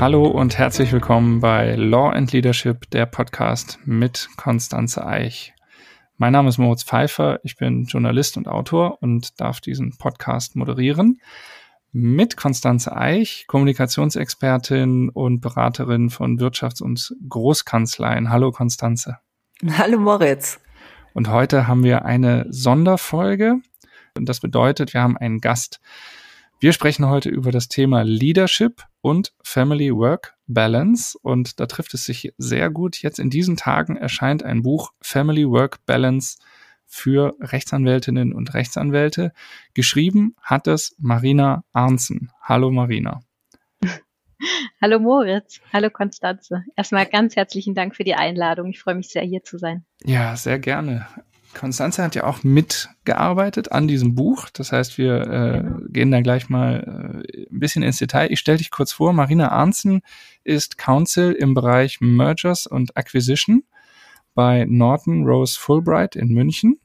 Hallo und herzlich willkommen bei Law and Leadership, der Podcast mit Konstanze Eich. Mein Name ist Moritz Pfeiffer, ich bin Journalist und Autor und darf diesen Podcast moderieren. Mit Konstanze Eich, Kommunikationsexpertin und Beraterin von Wirtschafts- und Großkanzleien. Hallo Konstanze. Hallo Moritz. Und heute haben wir eine Sonderfolge. Und das bedeutet, wir haben einen Gast. Wir sprechen heute über das Thema Leadership und Family Work Balance. Und da trifft es sich sehr gut. Jetzt in diesen Tagen erscheint ein Buch Family Work Balance für Rechtsanwältinnen und Rechtsanwälte. Geschrieben hat es Marina Arnzen. Hallo Marina. Hallo Moritz, hallo Konstanze. Erstmal ganz herzlichen Dank für die Einladung. Ich freue mich sehr, hier zu sein. Ja, sehr gerne. Konstanze hat ja auch mitgearbeitet an diesem Buch. Das heißt, wir äh, gehen da gleich mal äh, ein bisschen ins Detail. Ich stelle dich kurz vor. Marina Arnzen ist Counsel im Bereich Mergers und Acquisition bei Norton Rose Fulbright in München.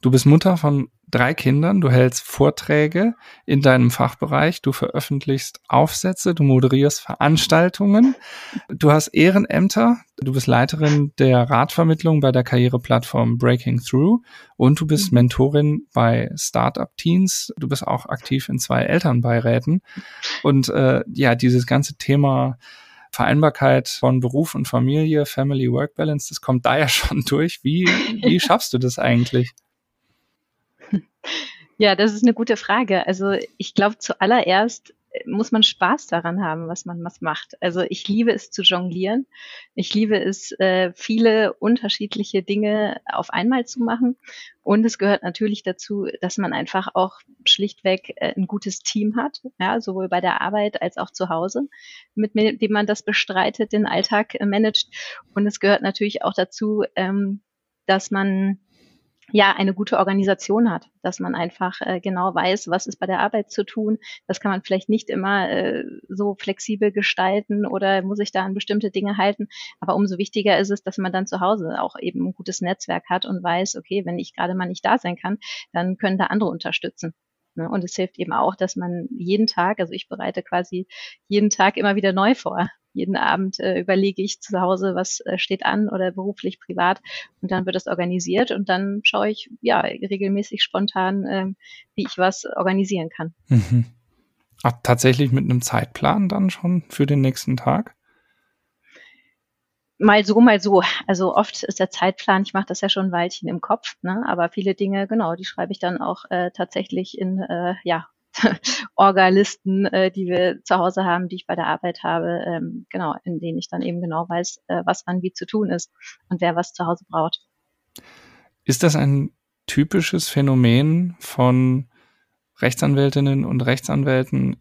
Du bist Mutter von drei Kindern, du hältst Vorträge in deinem Fachbereich, du veröffentlichst Aufsätze, du moderierst Veranstaltungen, du hast Ehrenämter, du bist Leiterin der Ratvermittlung bei der Karriereplattform Breaking Through. Und du bist. Mentorin bei Startup Teens, du bist auch aktiv in zwei Elternbeiräten. Und äh, ja, dieses ganze Thema Vereinbarkeit von Beruf und Familie, Family Work Balance, das kommt da ja schon durch. Wie, wie schaffst du das eigentlich? Ja, das ist eine gute Frage. Also ich glaube, zuallererst äh, muss man Spaß daran haben, was man was macht. Also ich liebe es zu jonglieren. Ich liebe es, äh, viele unterschiedliche Dinge auf einmal zu machen. Und es gehört natürlich dazu, dass man einfach auch schlichtweg äh, ein gutes Team hat, ja, sowohl bei der Arbeit als auch zu Hause, mit dem man das bestreitet, den Alltag managt. Und es gehört natürlich auch dazu, ähm, dass man ja eine gute Organisation hat, dass man einfach äh, genau weiß, was ist bei der Arbeit zu tun. Das kann man vielleicht nicht immer äh, so flexibel gestalten oder muss sich da an bestimmte Dinge halten. Aber umso wichtiger ist es, dass man dann zu Hause auch eben ein gutes Netzwerk hat und weiß, okay, wenn ich gerade mal nicht da sein kann, dann können da andere unterstützen. Ne? Und es hilft eben auch, dass man jeden Tag, also ich bereite quasi jeden Tag immer wieder neu vor jeden Abend äh, überlege ich zu Hause, was äh, steht an oder beruflich, privat und dann wird es organisiert und dann schaue ich ja regelmäßig spontan, äh, wie ich was organisieren kann. Mhm. Ach, tatsächlich mit einem Zeitplan dann schon für den nächsten Tag? mal so, mal so. Also oft ist der Zeitplan, ich mache das ja schon ein Weilchen im Kopf, ne? aber viele Dinge, genau, die schreibe ich dann auch äh, tatsächlich in äh, ja, Orga-Listen, äh, die wir zu Hause haben, die ich bei der Arbeit habe, ähm, genau, in denen ich dann eben genau weiß, äh, was wann wie zu tun ist und wer was zu Hause braucht. Ist das ein typisches Phänomen von Rechtsanwältinnen und Rechtsanwälten?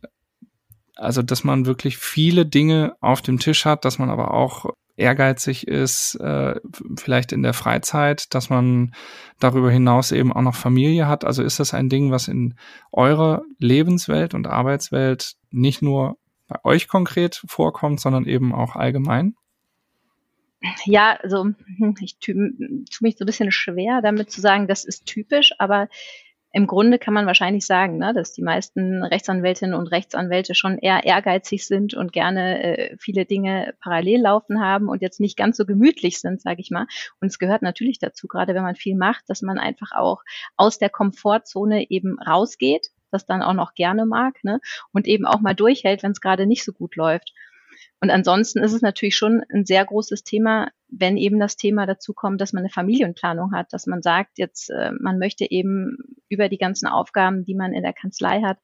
Also, dass man wirklich viele Dinge auf dem Tisch hat, dass man aber auch ehrgeizig ist, äh, vielleicht in der Freizeit, dass man darüber hinaus eben auch noch Familie hat. Also ist das ein Ding, was in eurer Lebenswelt und Arbeitswelt nicht nur bei euch konkret vorkommt, sondern eben auch allgemein? Ja, also hm, ich tue tu mich so ein bisschen schwer, damit zu sagen, das ist typisch, aber im Grunde kann man wahrscheinlich sagen, ne, dass die meisten Rechtsanwältinnen und Rechtsanwälte schon eher ehrgeizig sind und gerne äh, viele Dinge parallel laufen haben und jetzt nicht ganz so gemütlich sind, sage ich mal. Und es gehört natürlich dazu, gerade wenn man viel macht, dass man einfach auch aus der Komfortzone eben rausgeht, das dann auch noch gerne mag, ne, und eben auch mal durchhält, wenn es gerade nicht so gut läuft. Und ansonsten ist es natürlich schon ein sehr großes Thema, wenn eben das Thema dazu kommt, dass man eine Familienplanung hat, dass man sagt, jetzt äh, man möchte eben über die ganzen Aufgaben, die man in der Kanzlei hat,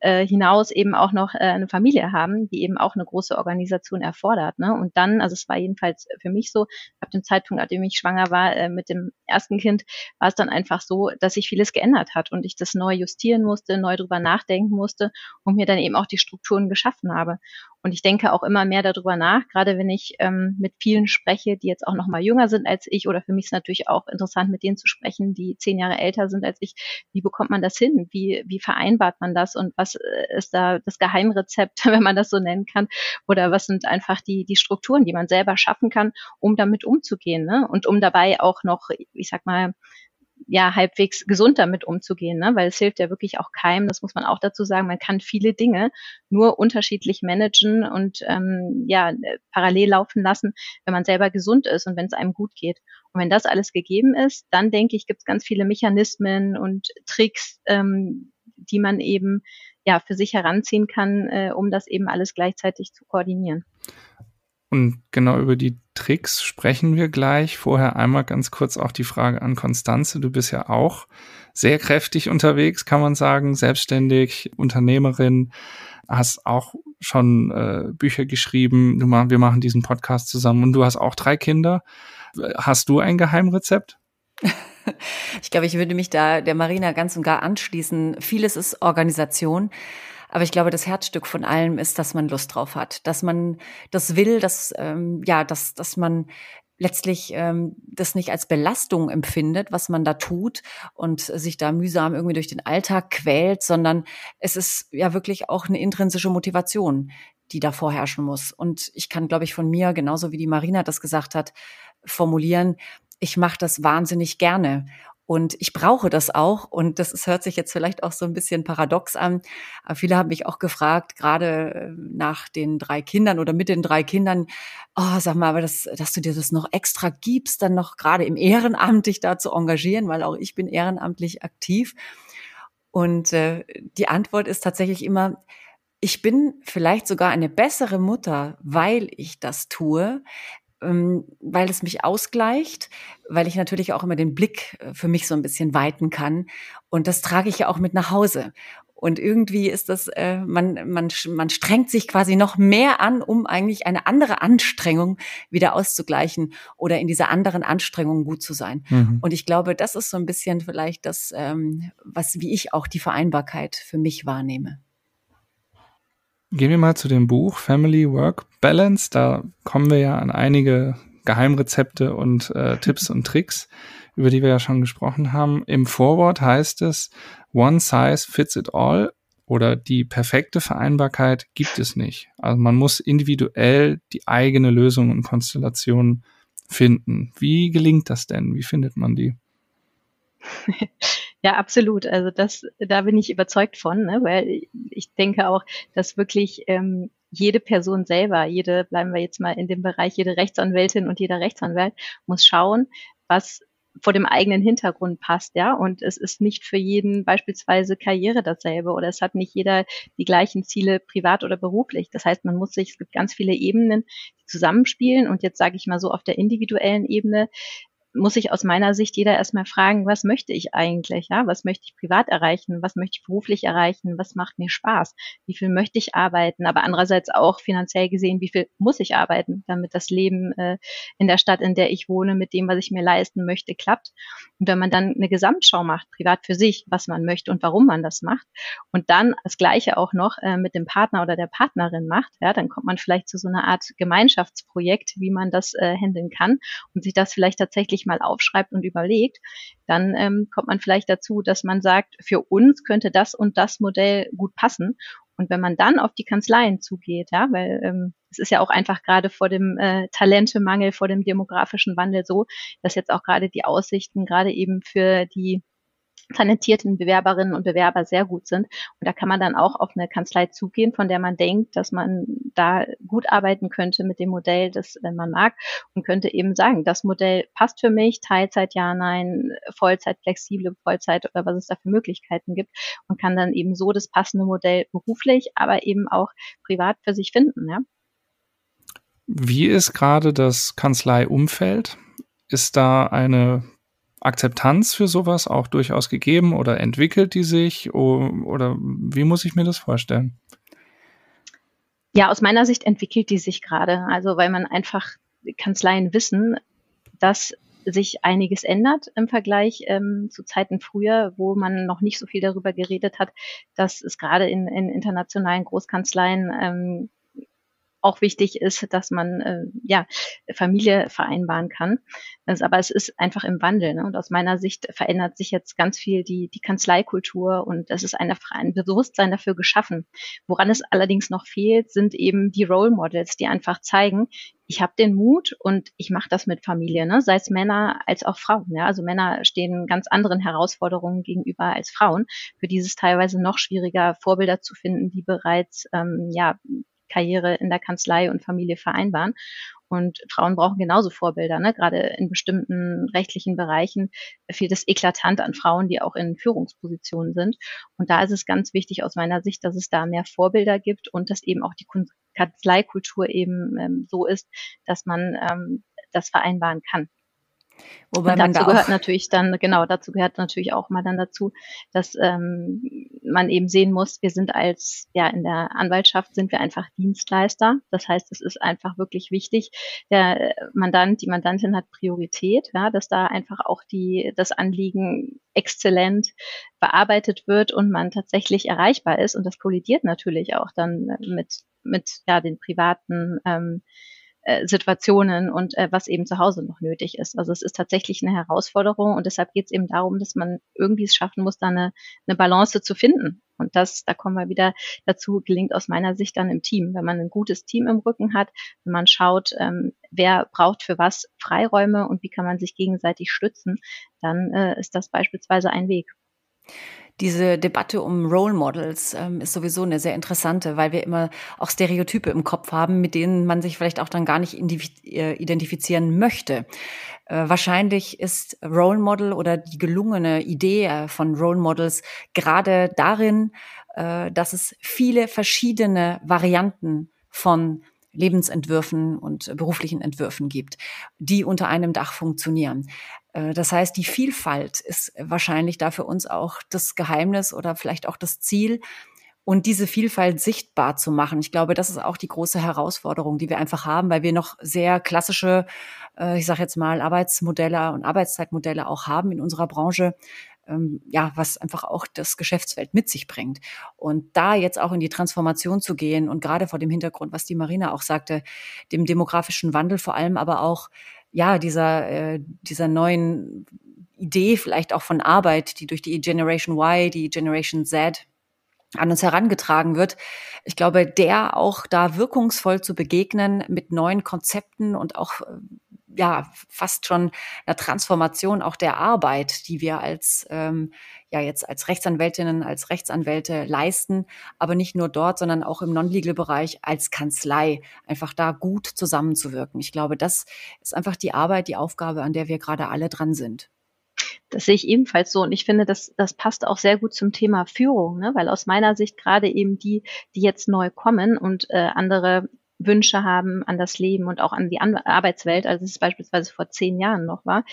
äh, hinaus eben auch noch äh, eine Familie haben, die eben auch eine große Organisation erfordert. Ne? Und dann, also es war jedenfalls für mich so, ab dem Zeitpunkt, an dem ich schwanger war äh, mit dem ersten Kind, war es dann einfach so, dass sich vieles geändert hat und ich das neu justieren musste, neu drüber nachdenken musste und mir dann eben auch die Strukturen geschaffen habe. Und ich denke auch immer mehr darüber nach, gerade wenn ich ähm, mit vielen spreche, die jetzt auch noch mal jünger sind als ich, oder für mich ist natürlich auch interessant, mit denen zu sprechen, die zehn Jahre älter sind als ich. Wie bekommt man das hin? Wie, wie vereinbart man das? Und was äh, ist da das Geheimrezept, wenn man das so nennen kann? Oder was sind einfach die, die Strukturen, die man selber schaffen kann, um damit umzugehen? Ne? Und um dabei auch noch, ich sag mal, ja halbwegs gesund damit umzugehen, ne? weil es hilft ja wirklich auch keinem, das muss man auch dazu sagen, man kann viele Dinge nur unterschiedlich managen und ähm, ja parallel laufen lassen, wenn man selber gesund ist und wenn es einem gut geht. Und wenn das alles gegeben ist, dann denke ich, gibt es ganz viele Mechanismen und Tricks, ähm, die man eben ja für sich heranziehen kann, äh, um das eben alles gleichzeitig zu koordinieren. Und genau über die Tricks sprechen wir gleich. Vorher einmal ganz kurz auch die Frage an Konstanze. Du bist ja auch sehr kräftig unterwegs, kann man sagen, selbstständig, Unternehmerin, hast auch schon äh, Bücher geschrieben. Du mach, wir machen diesen Podcast zusammen und du hast auch drei Kinder. Hast du ein Geheimrezept? Ich glaube, ich würde mich da der Marina ganz und gar anschließen. Vieles ist Organisation. Aber ich glaube, das Herzstück von allem ist, dass man Lust drauf hat, dass man das will, dass ähm, ja, dass dass man letztlich ähm, das nicht als Belastung empfindet, was man da tut und sich da mühsam irgendwie durch den Alltag quält, sondern es ist ja wirklich auch eine intrinsische Motivation, die da vorherrschen muss. Und ich kann, glaube ich, von mir, genauso wie die Marina das gesagt hat, formulieren, ich mache das wahnsinnig gerne. Und ich brauche das auch. Und das ist, hört sich jetzt vielleicht auch so ein bisschen paradox an. Aber viele haben mich auch gefragt, gerade äh, nach den drei Kindern oder mit den drei Kindern, oh, sag mal, aber das, dass du dir das noch extra gibst, dann noch gerade im Ehrenamt dich da zu engagieren, weil auch ich bin ehrenamtlich aktiv. Und äh, die Antwort ist tatsächlich immer, ich bin vielleicht sogar eine bessere Mutter, weil ich das tue, weil es mich ausgleicht, weil ich natürlich auch immer den Blick äh, für mich so ein bisschen weiten kann. Und das trage ich ja auch mit nach Hause. Und irgendwie ist das, äh, man, man, man strengt sich quasi noch mehr an, um eigentlich eine andere Anstrengung wieder auszugleichen oder in dieser anderen Anstrengung gut zu sein. Mhm. Und ich glaube, das ist so ein bisschen vielleicht das, ähm, was, wie ich auch die Vereinbarkeit für mich wahrnehme. Gehen wir mal zu dem Buch Family Work Balance. Da kommen wir ja an einige Geheimrezepte und äh, Tipps und Tricks, über die wir ja schon gesprochen haben. Im Vorwort heißt es, One Size Fits It All oder die perfekte Vereinbarkeit gibt es nicht. Also man muss individuell die eigene Lösung und Konstellation finden. Wie gelingt das denn? Wie findet man die? Ja, absolut. Also das, da bin ich überzeugt von, ne? weil ich denke auch, dass wirklich ähm, jede Person selber, jede, bleiben wir jetzt mal in dem Bereich, jede Rechtsanwältin und jeder Rechtsanwalt muss schauen, was vor dem eigenen Hintergrund passt, ja. Und es ist nicht für jeden beispielsweise Karriere dasselbe oder es hat nicht jeder die gleichen Ziele privat oder beruflich. Das heißt, man muss sich, es gibt ganz viele Ebenen, die zusammenspielen und jetzt sage ich mal so auf der individuellen Ebene muss sich aus meiner Sicht jeder erstmal fragen, was möchte ich eigentlich? Ja, was möchte ich privat erreichen? Was möchte ich beruflich erreichen? Was macht mir Spaß? Wie viel möchte ich arbeiten? Aber andererseits auch finanziell gesehen, wie viel muss ich arbeiten, damit das Leben äh, in der Stadt, in der ich wohne, mit dem, was ich mir leisten möchte, klappt. Und wenn man dann eine Gesamtschau macht, privat für sich, was man möchte und warum man das macht, und dann das Gleiche auch noch äh, mit dem Partner oder der Partnerin macht, ja, dann kommt man vielleicht zu so einer Art Gemeinschaftsprojekt, wie man das äh, handeln kann und sich das vielleicht tatsächlich sich mal aufschreibt und überlegt, dann ähm, kommt man vielleicht dazu, dass man sagt, für uns könnte das und das Modell gut passen. Und wenn man dann auf die Kanzleien zugeht, ja, weil ähm, es ist ja auch einfach gerade vor dem äh, Talentemangel, vor dem demografischen Wandel so, dass jetzt auch gerade die Aussichten gerade eben für die talentierten Bewerberinnen und Bewerber sehr gut sind. Und da kann man dann auch auf eine Kanzlei zugehen, von der man denkt, dass man da gut arbeiten könnte mit dem Modell, das man mag und könnte eben sagen, das Modell passt für mich, Teilzeit ja, nein, Vollzeit, flexible Vollzeit oder was es da für Möglichkeiten gibt und kann dann eben so das passende Modell beruflich, aber eben auch privat für sich finden, ja. Wie ist gerade das Kanzleiumfeld? Ist da eine Akzeptanz für sowas auch durchaus gegeben oder entwickelt die sich oder wie muss ich mir das vorstellen? Ja, aus meiner Sicht entwickelt die sich gerade. Also weil man einfach Kanzleien wissen, dass sich einiges ändert im Vergleich ähm, zu Zeiten früher, wo man noch nicht so viel darüber geredet hat, dass es gerade in, in internationalen Großkanzleien ähm, auch wichtig ist, dass man äh, ja Familie vereinbaren kann. Das, aber es ist einfach im Wandel. Ne? Und aus meiner Sicht verändert sich jetzt ganz viel die, die Kanzleikultur und es ist eine, ein Bewusstsein dafür geschaffen. Woran es allerdings noch fehlt, sind eben die Role Models, die einfach zeigen, ich habe den Mut und ich mache das mit Familie, ne? sei es Männer als auch Frauen. Ja? Also Männer stehen ganz anderen Herausforderungen gegenüber als Frauen. Für dieses teilweise noch schwieriger, Vorbilder zu finden, die bereits ähm, ja, Karriere in der Kanzlei und Familie vereinbaren. Und Frauen brauchen genauso Vorbilder. Ne? Gerade in bestimmten rechtlichen Bereichen fehlt es eklatant an Frauen, die auch in Führungspositionen sind. Und da ist es ganz wichtig aus meiner Sicht, dass es da mehr Vorbilder gibt und dass eben auch die Kanzleikultur eben ähm, so ist, dass man ähm, das vereinbaren kann. Wobei man dazu da gehört natürlich dann, genau, dazu gehört natürlich auch mal dann dazu, dass ähm, man eben sehen muss, wir sind als, ja, in der Anwaltschaft sind wir einfach Dienstleister. Das heißt, es ist einfach wirklich wichtig, der Mandant, die Mandantin hat Priorität, ja, dass da einfach auch die, das Anliegen exzellent bearbeitet wird und man tatsächlich erreichbar ist. Und das kollidiert natürlich auch dann mit, mit ja, den privaten ähm, äh, Situationen und äh, was eben zu Hause noch nötig ist. Also es ist tatsächlich eine Herausforderung und deshalb geht es eben darum, dass man irgendwie es schaffen muss, da eine, eine Balance zu finden. Und das, da kommen wir wieder dazu, gelingt aus meiner Sicht dann im Team. Wenn man ein gutes Team im Rücken hat, wenn man schaut, ähm, wer braucht für was Freiräume und wie kann man sich gegenseitig stützen, dann äh, ist das beispielsweise ein Weg. Diese Debatte um Role Models ähm, ist sowieso eine sehr interessante, weil wir immer auch Stereotype im Kopf haben, mit denen man sich vielleicht auch dann gar nicht äh, identifizieren möchte. Äh, wahrscheinlich ist Role Model oder die gelungene Idee äh, von Role Models gerade darin, dass es viele verschiedene Varianten von Lebensentwürfen und beruflichen Entwürfen gibt, die unter einem Dach funktionieren. Äh, das heißt, die Vielfalt ist wahrscheinlich da für uns auch das Geheimnis oder vielleicht auch das Ziel, und diese Vielfalt sichtbar zu machen. Ich glaube, das ist auch die große Herausforderung, die wir einfach haben, weil wir noch sehr klassische, äh, ich sage jetzt mal, Arbeitsmodelle und Arbeitszeitmodelle auch haben in unserer Branche, ähm, ja, was einfach auch das Geschäftsfeld mit sich bringt. Und da jetzt auch in die Transformation zu gehen und gerade vor dem Hintergrund, was die Marina auch sagte, dem demografischen Wandel vor allem, aber auch ja, dieser, äh, dieser neuen Idee vielleicht auch von Arbeit, die durch die Generation Y, die Generation Z an uns herangetragen wird. Ich glaube, der auch da wirkungsvoll zu begegnen mit neuen Konzepten und auch äh, ja fast schon einer Transformation auch der Arbeit, die wir als ähm, ja jetzt als Rechtsanwältinnen, als Rechtsanwälte leisten, aber nicht nur dort, sondern auch im Non-Legal-Bereich als Kanzlei, einfach da gut zusammenzuwirken. Ich glaube, das ist einfach die Arbeit, die Aufgabe, an der wir gerade alle dran sind. Das sehe ich ebenfalls so. Und ich finde, das, das passt auch sehr gut zum Thema Führung, ne? weil aus meiner Sicht gerade eben die, die jetzt neu kommen und äh, andere Wünsche haben an das Leben und auch an die Arbeitswelt, als es beispielsweise vor zehn Jahren noch war,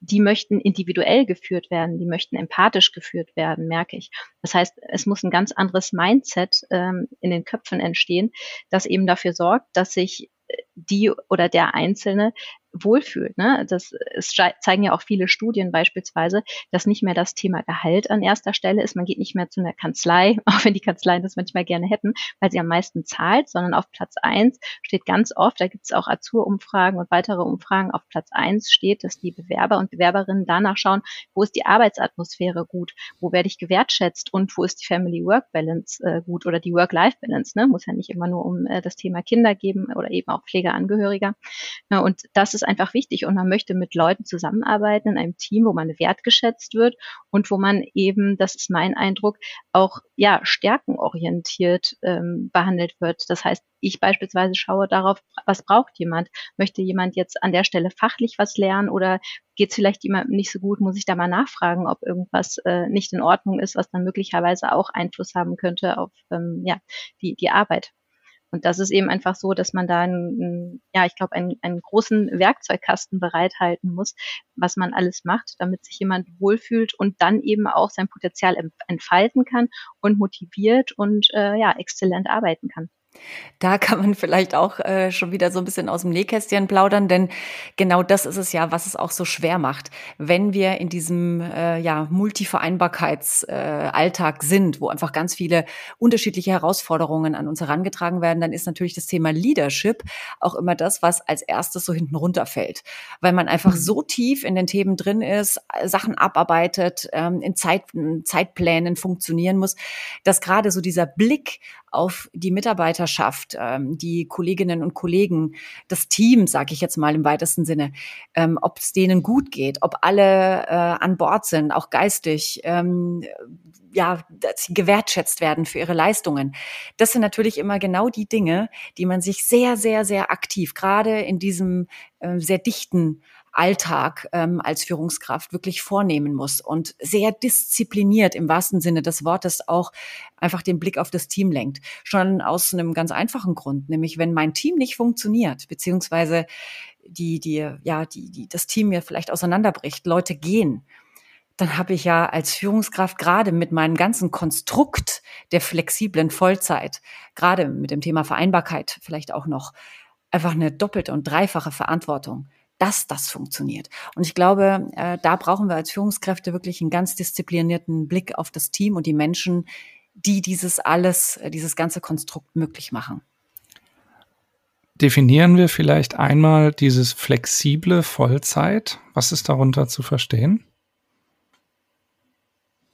die möchten individuell geführt werden, die möchten empathisch geführt werden, merke ich. Das heißt, es muss ein ganz anderes Mindset ähm, in den Köpfen entstehen, das eben dafür sorgt, dass sich die oder der Einzelne wohlfühlt. Ne? Das es zeigen ja auch viele Studien beispielsweise, dass nicht mehr das Thema Gehalt an erster Stelle ist. Man geht nicht mehr zu einer Kanzlei, auch wenn die Kanzleien das manchmal gerne hätten, weil sie am meisten zahlt, sondern auf Platz eins steht ganz oft, da gibt es auch Azur-Umfragen und weitere Umfragen, auf Platz eins steht, dass die Bewerber und Bewerberinnen danach schauen, wo ist die Arbeitsatmosphäre gut, wo werde ich gewertschätzt und wo ist die Family-Work-Balance äh, gut oder die Work-Life-Balance. Ne? Muss ja nicht immer nur um äh, das Thema Kinder geben oder eben auch Pflegeangehöriger. Ja, und das ist einfach wichtig und man möchte mit Leuten zusammenarbeiten in einem Team, wo man wertgeschätzt wird und wo man eben, das ist mein Eindruck, auch ja stärkenorientiert ähm, behandelt wird. Das heißt, ich beispielsweise schaue darauf, was braucht jemand? Möchte jemand jetzt an der Stelle fachlich was lernen oder geht es vielleicht jemandem nicht so gut? Muss ich da mal nachfragen, ob irgendwas äh, nicht in Ordnung ist, was dann möglicherweise auch Einfluss haben könnte auf ähm, ja, die, die Arbeit. Und das ist eben einfach so, dass man da, einen, ja, ich glaube, einen, einen großen Werkzeugkasten bereithalten muss, was man alles macht, damit sich jemand wohlfühlt und dann eben auch sein Potenzial entfalten kann und motiviert und äh, ja, exzellent arbeiten kann. Da kann man vielleicht auch äh, schon wieder so ein bisschen aus dem Nähkästchen plaudern, denn genau das ist es ja, was es auch so schwer macht. Wenn wir in diesem äh, ja, Multivereinbarkeitsalltag äh, sind, wo einfach ganz viele unterschiedliche Herausforderungen an uns herangetragen werden, dann ist natürlich das Thema Leadership auch immer das, was als erstes so hinten runterfällt. Weil man einfach mhm. so tief in den Themen drin ist, Sachen abarbeitet, ähm, in Zeit, Zeitplänen funktionieren muss, dass gerade so dieser Blick auf die Mitarbeiterschaft, ähm, die Kolleginnen und Kollegen, das Team, sage ich jetzt mal im weitesten Sinne, ähm, ob es denen gut geht, ob alle äh, an Bord sind, auch geistig, ähm, ja, dass sie gewertschätzt werden für ihre Leistungen. Das sind natürlich immer genau die Dinge, die man sich sehr, sehr, sehr aktiv, gerade in diesem äh, sehr dichten Alltag ähm, als Führungskraft wirklich vornehmen muss und sehr diszipliniert im wahrsten Sinne des Wortes auch einfach den Blick auf das Team lenkt. Schon aus einem ganz einfachen Grund, nämlich wenn mein Team nicht funktioniert, beziehungsweise die, die, ja, die, die, das Team mir vielleicht auseinanderbricht, Leute gehen, dann habe ich ja als Führungskraft gerade mit meinem ganzen Konstrukt der flexiblen Vollzeit, gerade mit dem Thema Vereinbarkeit vielleicht auch noch, einfach eine doppelte und dreifache Verantwortung dass das funktioniert. Und ich glaube, äh, da brauchen wir als Führungskräfte wirklich einen ganz disziplinierten Blick auf das Team und die Menschen, die dieses alles, äh, dieses ganze Konstrukt möglich machen. Definieren wir vielleicht einmal dieses flexible Vollzeit. Was ist darunter zu verstehen?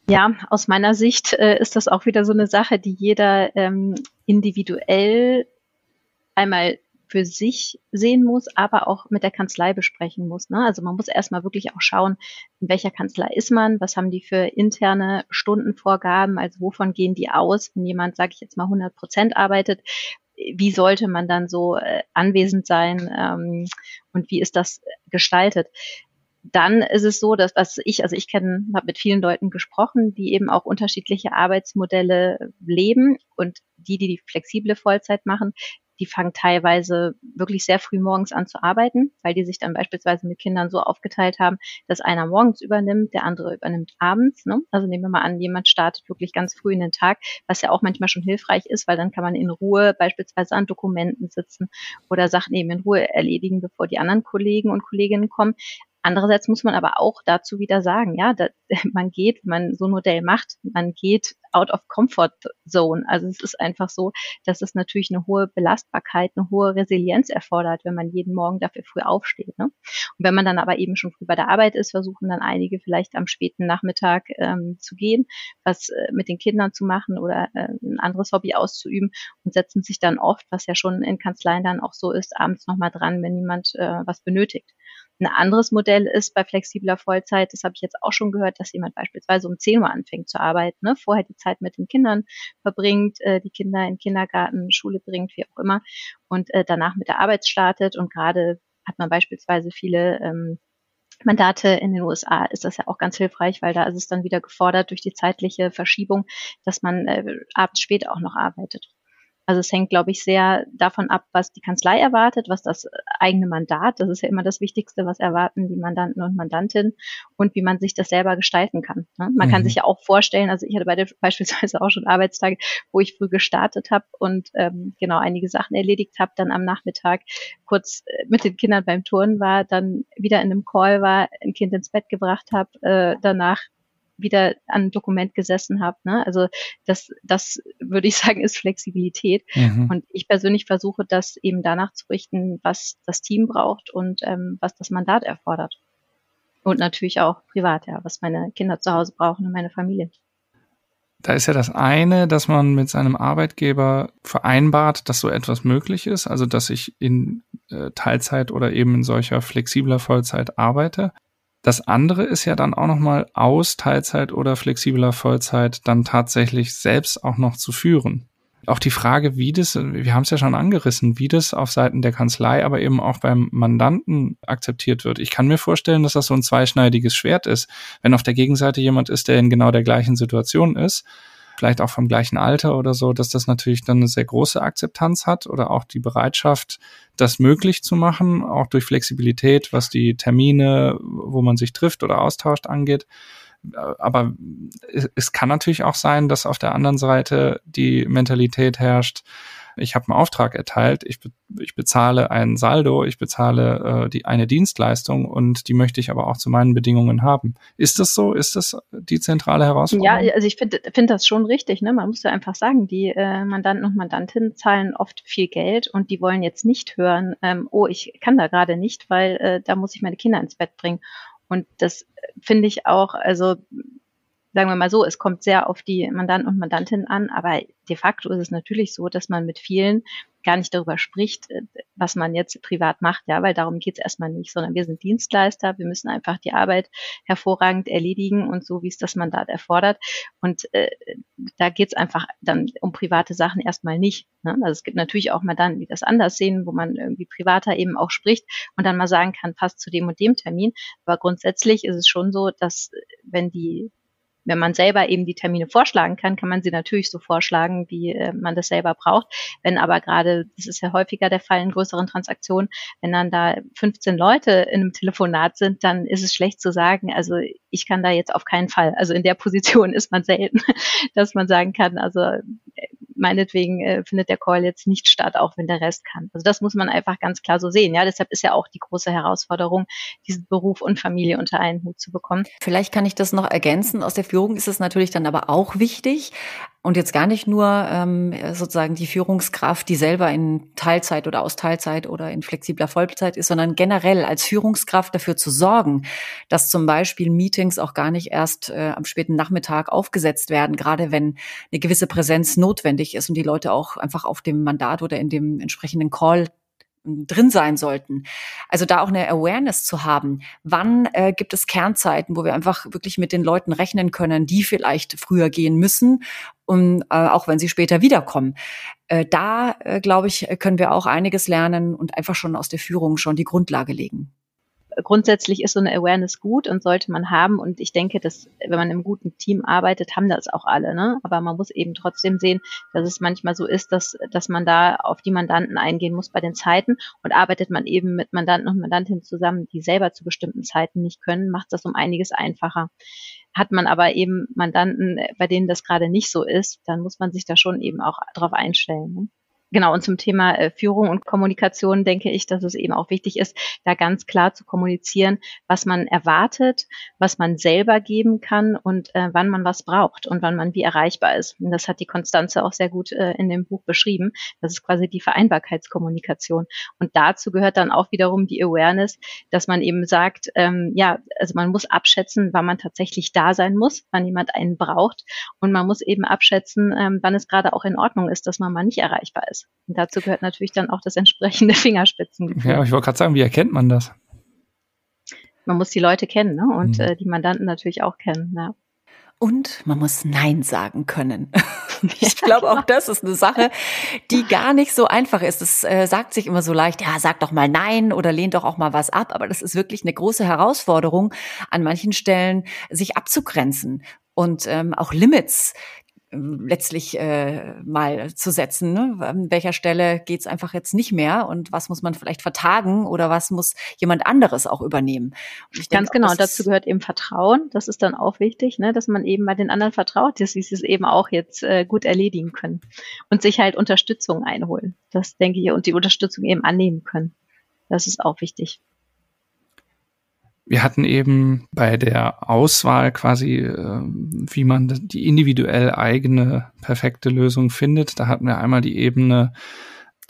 Ja, aus meiner Sicht äh, ist das auch wieder so eine Sache, die jeder ähm, individuell einmal für sich sehen muss, aber auch mit der Kanzlei besprechen muss. Ne? Also man muss erstmal wirklich auch schauen, in welcher Kanzlei ist man, was haben die für interne Stundenvorgaben, also wovon gehen die aus, wenn jemand, sage ich jetzt mal, 100 Prozent arbeitet, wie sollte man dann so äh, anwesend sein ähm, und wie ist das gestaltet? Dann ist es so, dass was ich, also ich kenne, habe mit vielen Leuten gesprochen, die eben auch unterschiedliche Arbeitsmodelle leben und die, die die flexible Vollzeit machen, die fangen teilweise wirklich sehr früh morgens an zu arbeiten, weil die sich dann beispielsweise mit Kindern so aufgeteilt haben, dass einer morgens übernimmt, der andere übernimmt abends. Ne? Also nehmen wir mal an, jemand startet wirklich ganz früh in den Tag, was ja auch manchmal schon hilfreich ist, weil dann kann man in Ruhe beispielsweise an Dokumenten sitzen oder Sachen eben in Ruhe erledigen, bevor die anderen Kollegen und Kolleginnen kommen. Andererseits muss man aber auch dazu wieder sagen, ja, da, man geht, wenn man so ein Modell macht, man geht out of comfort zone. Also es ist einfach so, dass es natürlich eine hohe Belastbarkeit, eine hohe Resilienz erfordert, wenn man jeden Morgen dafür früh aufsteht. Ne? Und wenn man dann aber eben schon früh bei der Arbeit ist, versuchen dann einige vielleicht am späten Nachmittag ähm, zu gehen, was äh, mit den Kindern zu machen oder äh, ein anderes Hobby auszuüben und setzen sich dann oft, was ja schon in Kanzleien dann auch so ist, abends nochmal dran, wenn jemand äh, was benötigt. Ein anderes Modell ist bei flexibler Vollzeit, das habe ich jetzt auch schon gehört, dass jemand beispielsweise um 10 Uhr anfängt zu arbeiten, ne? vorher die Zeit mit den Kindern verbringt, äh, die Kinder in Kindergarten, Schule bringt, wie auch immer, und äh, danach mit der Arbeit startet. Und gerade hat man beispielsweise viele ähm, Mandate in den USA ist das ja auch ganz hilfreich, weil da ist es dann wieder gefordert durch die zeitliche Verschiebung, dass man äh, abends später auch noch arbeitet. Also es hängt, glaube ich, sehr davon ab, was die Kanzlei erwartet, was das eigene Mandat, das ist ja immer das Wichtigste, was erwarten die Mandanten und Mandantinnen und wie man sich das selber gestalten kann. Ne? Man mhm. kann sich ja auch vorstellen, also ich hatte bei der, beispielsweise auch schon Arbeitstage, wo ich früh gestartet habe und ähm, genau einige Sachen erledigt habe, dann am Nachmittag kurz äh, mit den Kindern beim Turnen war, dann wieder in einem Call war, ein Kind ins Bett gebracht habe, äh, danach wieder an Dokument gesessen habe. Ne? Also das, das würde ich sagen, ist Flexibilität. Mhm. Und ich persönlich versuche das eben danach zu richten, was das Team braucht und ähm, was das Mandat erfordert. Und natürlich auch privat, ja, was meine Kinder zu Hause brauchen und meine Familie. Da ist ja das eine, dass man mit seinem Arbeitgeber vereinbart, dass so etwas möglich ist, also dass ich in äh, Teilzeit oder eben in solcher flexibler Vollzeit arbeite. Das andere ist ja dann auch nochmal aus Teilzeit oder flexibler Vollzeit dann tatsächlich selbst auch noch zu führen. Auch die Frage, wie das, wir haben es ja schon angerissen, wie das auf Seiten der Kanzlei, aber eben auch beim Mandanten akzeptiert wird. Ich kann mir vorstellen, dass das so ein zweischneidiges Schwert ist. Wenn auf der Gegenseite jemand ist, der in genau der gleichen Situation ist, vielleicht auch vom gleichen Alter oder so, dass das natürlich dann eine sehr große Akzeptanz hat oder auch die Bereitschaft, das möglich zu machen, auch durch Flexibilität, was die Termine, wo man sich trifft oder austauscht angeht. Aber es kann natürlich auch sein, dass auf der anderen Seite die Mentalität herrscht, ich habe einen Auftrag erteilt, ich, be ich bezahle ein Saldo, ich bezahle äh, die, eine Dienstleistung und die möchte ich aber auch zu meinen Bedingungen haben. Ist das so? Ist das die zentrale Herausforderung? Ja, also ich finde find das schon richtig. Ne? Man muss ja einfach sagen, die äh, Mandanten und Mandantinnen zahlen oft viel Geld und die wollen jetzt nicht hören, ähm, oh, ich kann da gerade nicht, weil äh, da muss ich meine Kinder ins Bett bringen. Und das finde ich auch, also sagen wir mal so, es kommt sehr auf die Mandanten und Mandantinnen an, aber de facto ist es natürlich so, dass man mit vielen gar nicht darüber spricht, äh, was man jetzt privat macht, ja, weil darum geht es erstmal nicht, sondern wir sind Dienstleister, wir müssen einfach die Arbeit hervorragend erledigen und so, wie es das Mandat erfordert. Und äh, da geht es einfach dann um private Sachen erstmal nicht. Ne? Also es gibt natürlich auch mal dann, die das anders sehen, wo man irgendwie privater eben auch spricht und dann mal sagen kann, passt zu dem und dem Termin. Aber grundsätzlich ist es schon so, dass wenn die wenn man selber eben die Termine vorschlagen kann, kann man sie natürlich so vorschlagen, wie äh, man das selber braucht. Wenn aber gerade, das ist ja häufiger der Fall in größeren Transaktionen, wenn dann da 15 Leute in einem Telefonat sind, dann ist es schlecht zu sagen, also ich kann da jetzt auf keinen Fall. Also in der Position ist man selten, dass man sagen kann, also meinetwegen äh, findet der Call jetzt nicht statt, auch wenn der Rest kann. Also das muss man einfach ganz klar so sehen. Ja, deshalb ist ja auch die große Herausforderung, diesen Beruf und Familie unter einen Hut zu bekommen. Vielleicht kann ich das noch ergänzen. Aus der Führung ist es natürlich dann aber auch wichtig, und jetzt gar nicht nur ähm, sozusagen die Führungskraft, die selber in Teilzeit oder aus Teilzeit oder in flexibler Vollzeit ist, sondern generell als Führungskraft dafür zu sorgen, dass zum Beispiel Meetings auch gar nicht erst äh, am späten Nachmittag aufgesetzt werden, gerade wenn eine gewisse Präsenz notwendig ist und die Leute auch einfach auf dem Mandat oder in dem entsprechenden Call drin sein sollten. Also da auch eine Awareness zu haben. Wann äh, gibt es Kernzeiten, wo wir einfach wirklich mit den Leuten rechnen können, die vielleicht früher gehen müssen, um, äh, auch wenn sie später wiederkommen. Äh, da, äh, glaube ich, können wir auch einiges lernen und einfach schon aus der Führung schon die Grundlage legen grundsätzlich ist so eine Awareness gut und sollte man haben. Und ich denke, dass wenn man im guten Team arbeitet, haben das auch alle. Ne? Aber man muss eben trotzdem sehen, dass es manchmal so ist, dass, dass man da auf die Mandanten eingehen muss bei den Zeiten. Und arbeitet man eben mit Mandanten und Mandantinnen zusammen, die selber zu bestimmten Zeiten nicht können, macht das um einiges einfacher. Hat man aber eben Mandanten, bei denen das gerade nicht so ist, dann muss man sich da schon eben auch darauf einstellen. Ne? Genau, und zum Thema äh, Führung und Kommunikation denke ich, dass es eben auch wichtig ist, da ganz klar zu kommunizieren, was man erwartet, was man selber geben kann und äh, wann man was braucht und wann man wie erreichbar ist. Und das hat die Konstanze auch sehr gut äh, in dem Buch beschrieben. Das ist quasi die Vereinbarkeitskommunikation. Und dazu gehört dann auch wiederum die Awareness, dass man eben sagt, ähm, ja, also man muss abschätzen, wann man tatsächlich da sein muss, wann jemand einen braucht. Und man muss eben abschätzen, ähm, wann es gerade auch in Ordnung ist, dass man mal nicht erreichbar ist. Und dazu gehört natürlich dann auch das entsprechende Fingerspitzengefühl. Ja, ich wollte gerade sagen, wie erkennt man das? Man muss die Leute kennen ne? und mhm. äh, die Mandanten natürlich auch kennen. Ja. Und man muss Nein sagen können. ich glaube, auch das ist eine Sache, die gar nicht so einfach ist. Es äh, sagt sich immer so leicht, ja, sag doch mal Nein oder lehnt doch auch mal was ab. Aber das ist wirklich eine große Herausforderung, an manchen Stellen sich abzugrenzen und ähm, auch Limits letztlich äh, mal zu setzen. Ne? An welcher Stelle geht's einfach jetzt nicht mehr und was muss man vielleicht vertagen oder was muss jemand anderes auch übernehmen? Ganz denke, genau, und dazu gehört eben Vertrauen. Das ist dann auch wichtig, ne? dass man eben bei den anderen vertraut, dass sie es eben auch jetzt äh, gut erledigen können und sich halt Unterstützung einholen. Das denke ich und die Unterstützung eben annehmen können. Das ist auch wichtig wir hatten eben bei der Auswahl quasi, äh, wie man die individuell eigene perfekte Lösung findet. Da hatten wir einmal die Ebene,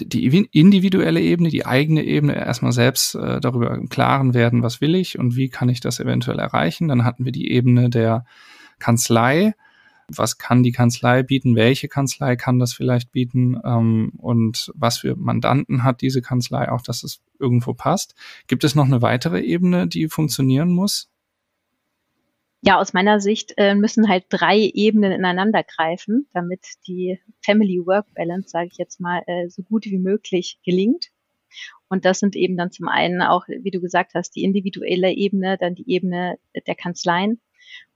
die individuelle Ebene, die eigene Ebene, erstmal selbst äh, darüber im Klaren werden, was will ich und wie kann ich das eventuell erreichen. Dann hatten wir die Ebene der Kanzlei, was kann die Kanzlei bieten, welche Kanzlei kann das vielleicht bieten ähm, und was für Mandanten hat diese Kanzlei, auch dass es irgendwo passt. Gibt es noch eine weitere Ebene, die funktionieren muss? Ja, aus meiner Sicht äh, müssen halt drei Ebenen ineinander greifen, damit die Family-Work-Balance, sage ich jetzt mal, äh, so gut wie möglich gelingt. Und das sind eben dann zum einen auch, wie du gesagt hast, die individuelle Ebene, dann die Ebene der Kanzleien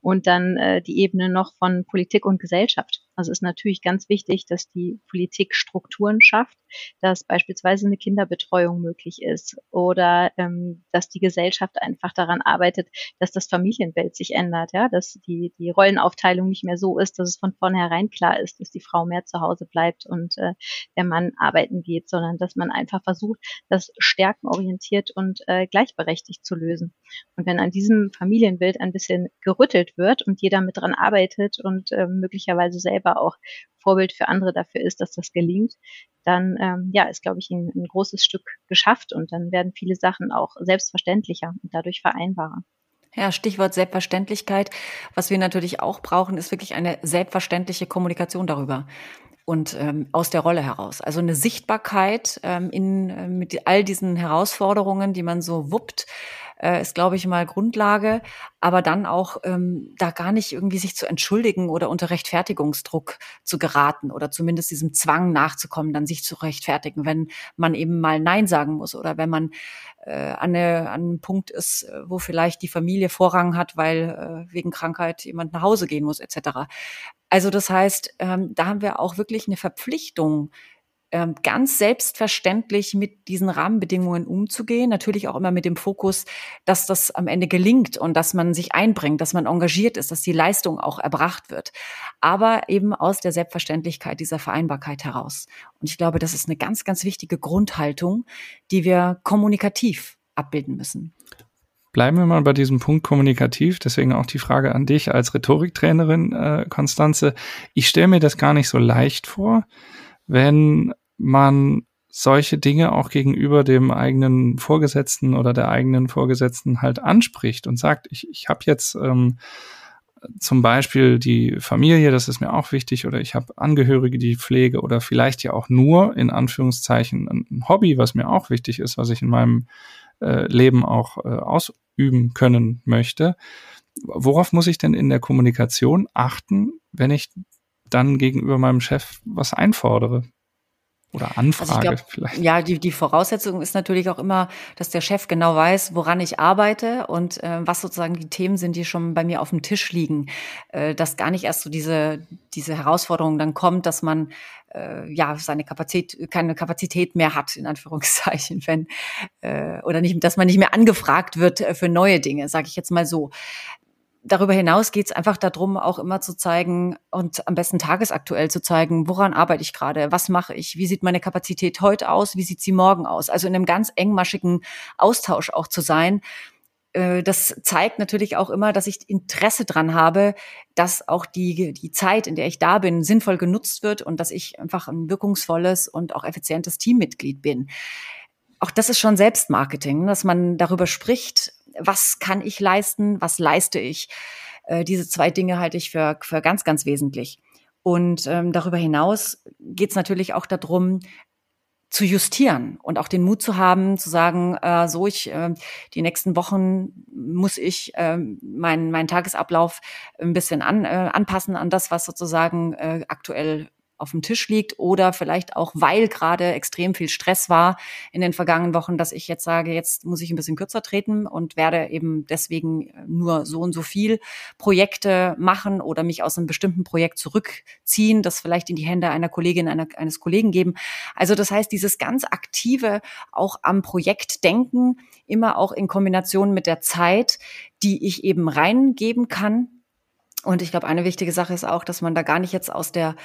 Und dann äh, die Ebene noch von Politik und Gesellschaft. Also ist natürlich ganz wichtig, dass die Politik Strukturen schafft, dass beispielsweise eine Kinderbetreuung möglich ist oder ähm, dass die Gesellschaft einfach daran arbeitet, dass das Familienbild sich ändert, ja, dass die, die Rollenaufteilung nicht mehr so ist, dass es von vornherein klar ist, dass die Frau mehr zu Hause bleibt und äh, der Mann arbeiten geht, sondern dass man einfach versucht, das stärkenorientiert und äh, gleichberechtigt zu lösen. Und wenn an diesem Familienbild ein bisschen gerüttelt wird und jeder mit dran arbeitet und äh, möglicherweise selber auch Vorbild für andere dafür ist, dass das gelingt, dann ähm, ja, ist, glaube ich, ein, ein großes Stück geschafft und dann werden viele Sachen auch selbstverständlicher und dadurch vereinbarer. Ja, Stichwort Selbstverständlichkeit. Was wir natürlich auch brauchen, ist wirklich eine selbstverständliche Kommunikation darüber und ähm, aus der Rolle heraus. Also eine Sichtbarkeit ähm, in äh, mit all diesen Herausforderungen, die man so wuppt, äh, ist, glaube ich, mal Grundlage. Aber dann auch ähm, da gar nicht irgendwie sich zu entschuldigen oder unter Rechtfertigungsdruck zu geraten oder zumindest diesem Zwang nachzukommen, dann sich zu rechtfertigen, wenn man eben mal Nein sagen muss oder wenn man äh, an, eine, an einem Punkt ist, äh, wo vielleicht die Familie Vorrang hat, weil äh, wegen Krankheit jemand nach Hause gehen muss, etc. Also das heißt, ähm, da haben wir auch wirklich eine Verpflichtung, ganz selbstverständlich mit diesen Rahmenbedingungen umzugehen. Natürlich auch immer mit dem Fokus, dass das am Ende gelingt und dass man sich einbringt, dass man engagiert ist, dass die Leistung auch erbracht wird. Aber eben aus der Selbstverständlichkeit dieser Vereinbarkeit heraus. Und ich glaube, das ist eine ganz, ganz wichtige Grundhaltung, die wir kommunikativ abbilden müssen. Bleiben wir mal bei diesem Punkt kommunikativ. Deswegen auch die Frage an dich als Rhetoriktrainerin, äh, Konstanze. Ich stelle mir das gar nicht so leicht vor, wenn man solche Dinge auch gegenüber dem eigenen Vorgesetzten oder der eigenen Vorgesetzten halt anspricht und sagt, ich, ich habe jetzt ähm, zum Beispiel die Familie, das ist mir auch wichtig, oder ich habe Angehörige, die pflege, oder vielleicht ja auch nur in Anführungszeichen ein Hobby, was mir auch wichtig ist, was ich in meinem äh, Leben auch äh, ausüben können möchte. Worauf muss ich denn in der Kommunikation achten, wenn ich dann gegenüber meinem Chef was einfordere. Oder Anfrage also glaub, vielleicht. Ja, die, die Voraussetzung ist natürlich auch immer, dass der Chef genau weiß, woran ich arbeite und äh, was sozusagen die Themen sind, die schon bei mir auf dem Tisch liegen. Äh, dass gar nicht erst so diese, diese Herausforderung dann kommt, dass man äh, ja seine Kapazität, keine Kapazität mehr hat, in Anführungszeichen, wenn, äh, oder nicht, dass man nicht mehr angefragt wird äh, für neue Dinge, sage ich jetzt mal so darüber hinaus geht es einfach darum, auch immer zu zeigen und am besten tagesaktuell zu zeigen, woran arbeite ich gerade, was mache ich, wie sieht meine Kapazität heute aus, wie sieht sie morgen aus. Also in einem ganz engmaschigen Austausch auch zu sein. Äh, das zeigt natürlich auch immer, dass ich Interesse dran habe, dass auch die, die Zeit, in der ich da bin, sinnvoll genutzt wird und dass ich einfach ein wirkungsvolles und auch effizientes Teammitglied bin auch das ist schon Selbstmarketing, dass man darüber spricht, was kann ich leisten, was leiste ich. Äh, diese zwei Dinge halte ich für, für ganz, ganz wesentlich. Und ähm, darüber hinaus geht es natürlich auch darum, zu justieren und auch den Mut zu haben, zu sagen, äh, so ich äh, die nächsten Wochen muss ich äh, meinen mein Tagesablauf ein bisschen an, äh, anpassen an das, was sozusagen äh, aktuell auf dem Tisch liegt oder vielleicht auch, weil gerade extrem viel Stress war in den vergangenen Wochen, dass ich jetzt sage, jetzt muss ich ein bisschen kürzer treten und werde eben deswegen nur so und so viel Projekte machen oder mich aus einem bestimmten Projekt zurückziehen, das vielleicht in die Hände einer Kollegin, einer, eines Kollegen geben. Also das heißt, dieses ganz aktive auch am Projekt denken, immer auch in Kombination mit der Zeit, die ich eben reingeben kann. Und ich glaube, eine wichtige Sache ist auch, dass man da gar nicht jetzt aus der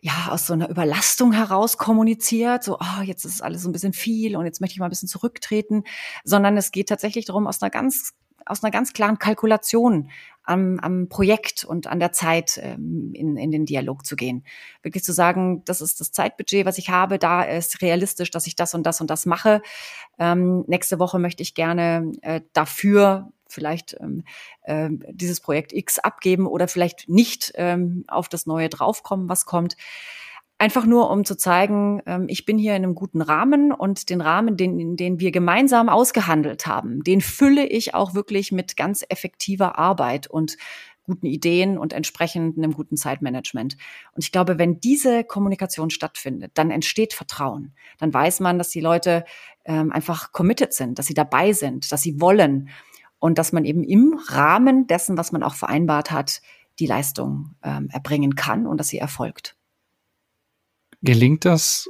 ja, aus so einer Überlastung heraus kommuniziert, so, oh, jetzt ist alles so ein bisschen viel und jetzt möchte ich mal ein bisschen zurücktreten, sondern es geht tatsächlich darum, aus einer ganz, aus einer ganz klaren Kalkulation am, am Projekt und an der Zeit ähm, in, in den Dialog zu gehen. Wirklich zu sagen, das ist das Zeitbudget, was ich habe, da ist realistisch, dass ich das und das und das mache. Ähm, nächste Woche möchte ich gerne äh, dafür vielleicht ähm, äh, dieses Projekt X abgeben oder vielleicht nicht ähm, auf das Neue draufkommen, was kommt. Einfach nur, um zu zeigen, ähm, ich bin hier in einem guten Rahmen und den Rahmen, den, den wir gemeinsam ausgehandelt haben, den fülle ich auch wirklich mit ganz effektiver Arbeit und guten Ideen und entsprechend einem guten Zeitmanagement. Und ich glaube, wenn diese Kommunikation stattfindet, dann entsteht Vertrauen. Dann weiß man, dass die Leute ähm, einfach committed sind, dass sie dabei sind, dass sie wollen und dass man eben im Rahmen dessen, was man auch vereinbart hat, die Leistung ähm, erbringen kann und dass sie erfolgt. Gelingt das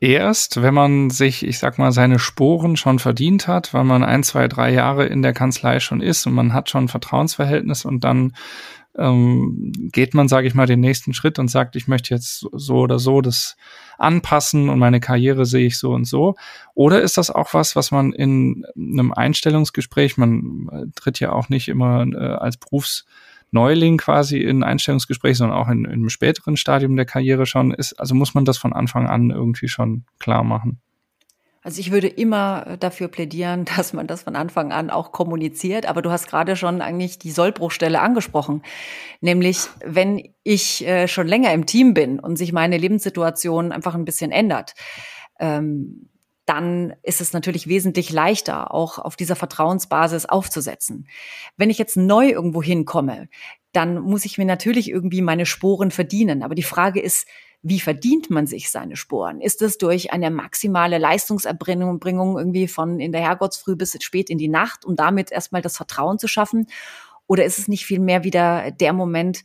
erst, wenn man sich, ich sag mal, seine Sporen schon verdient hat, weil man ein, zwei, drei Jahre in der Kanzlei schon ist und man hat schon ein Vertrauensverhältnis und dann ähm, geht man, sage ich mal, den nächsten Schritt und sagt, ich möchte jetzt so oder so das anpassen und meine Karriere sehe ich so und so. Oder ist das auch was, was man in einem Einstellungsgespräch, man äh, tritt ja auch nicht immer äh, als Berufsneuling quasi in Einstellungsgespräch, sondern auch in, in einem späteren Stadium der Karriere schon ist. Also muss man das von Anfang an irgendwie schon klar machen. Also ich würde immer äh, dafür plädieren, dass man das von Anfang an auch kommuniziert. Aber du hast gerade schon eigentlich die Sollbruchstelle angesprochen. Nämlich, wenn ich äh, schon länger im Team bin und sich meine Lebenssituation einfach ein bisschen ändert, ähm, dann ist es natürlich wesentlich leichter, auch auf dieser Vertrauensbasis aufzusetzen. Wenn ich jetzt neu irgendwo hinkomme, dann muss ich mir natürlich irgendwie meine Sporen verdienen. Aber die Frage ist, wie verdient man sich seine Sporen? Ist es durch eine maximale Leistungserbringung irgendwie von in der Herrgottsfrüh bis spät in die Nacht, um damit erstmal das Vertrauen zu schaffen? Oder ist es nicht vielmehr wieder der Moment,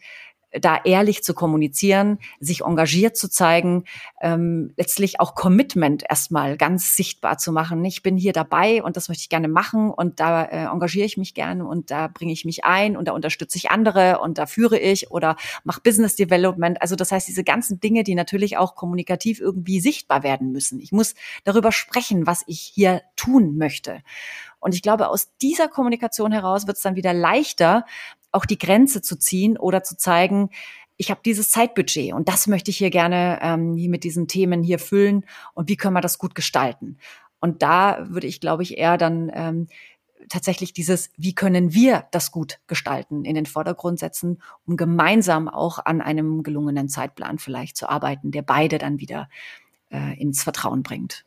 da ehrlich zu kommunizieren, sich engagiert zu zeigen, ähm, letztlich auch Commitment erstmal ganz sichtbar zu machen. Ich bin hier dabei und das möchte ich gerne machen und da äh, engagiere ich mich gerne und da bringe ich mich ein und da unterstütze ich andere und da führe ich oder mache Business Development. Also das heißt, diese ganzen Dinge, die natürlich auch kommunikativ irgendwie sichtbar werden müssen. Ich muss darüber sprechen, was ich hier tun möchte. Und ich glaube, aus dieser Kommunikation heraus wird es dann wieder leichter, auch die Grenze zu ziehen oder zu zeigen, ich habe dieses Zeitbudget und das möchte ich hier gerne ähm, hier mit diesen Themen hier füllen und wie können wir das gut gestalten? Und da würde ich, glaube ich, eher dann ähm, tatsächlich dieses, wie können wir das gut gestalten, in den Vordergrund setzen, um gemeinsam auch an einem gelungenen Zeitplan vielleicht zu arbeiten, der beide dann wieder äh, ins Vertrauen bringt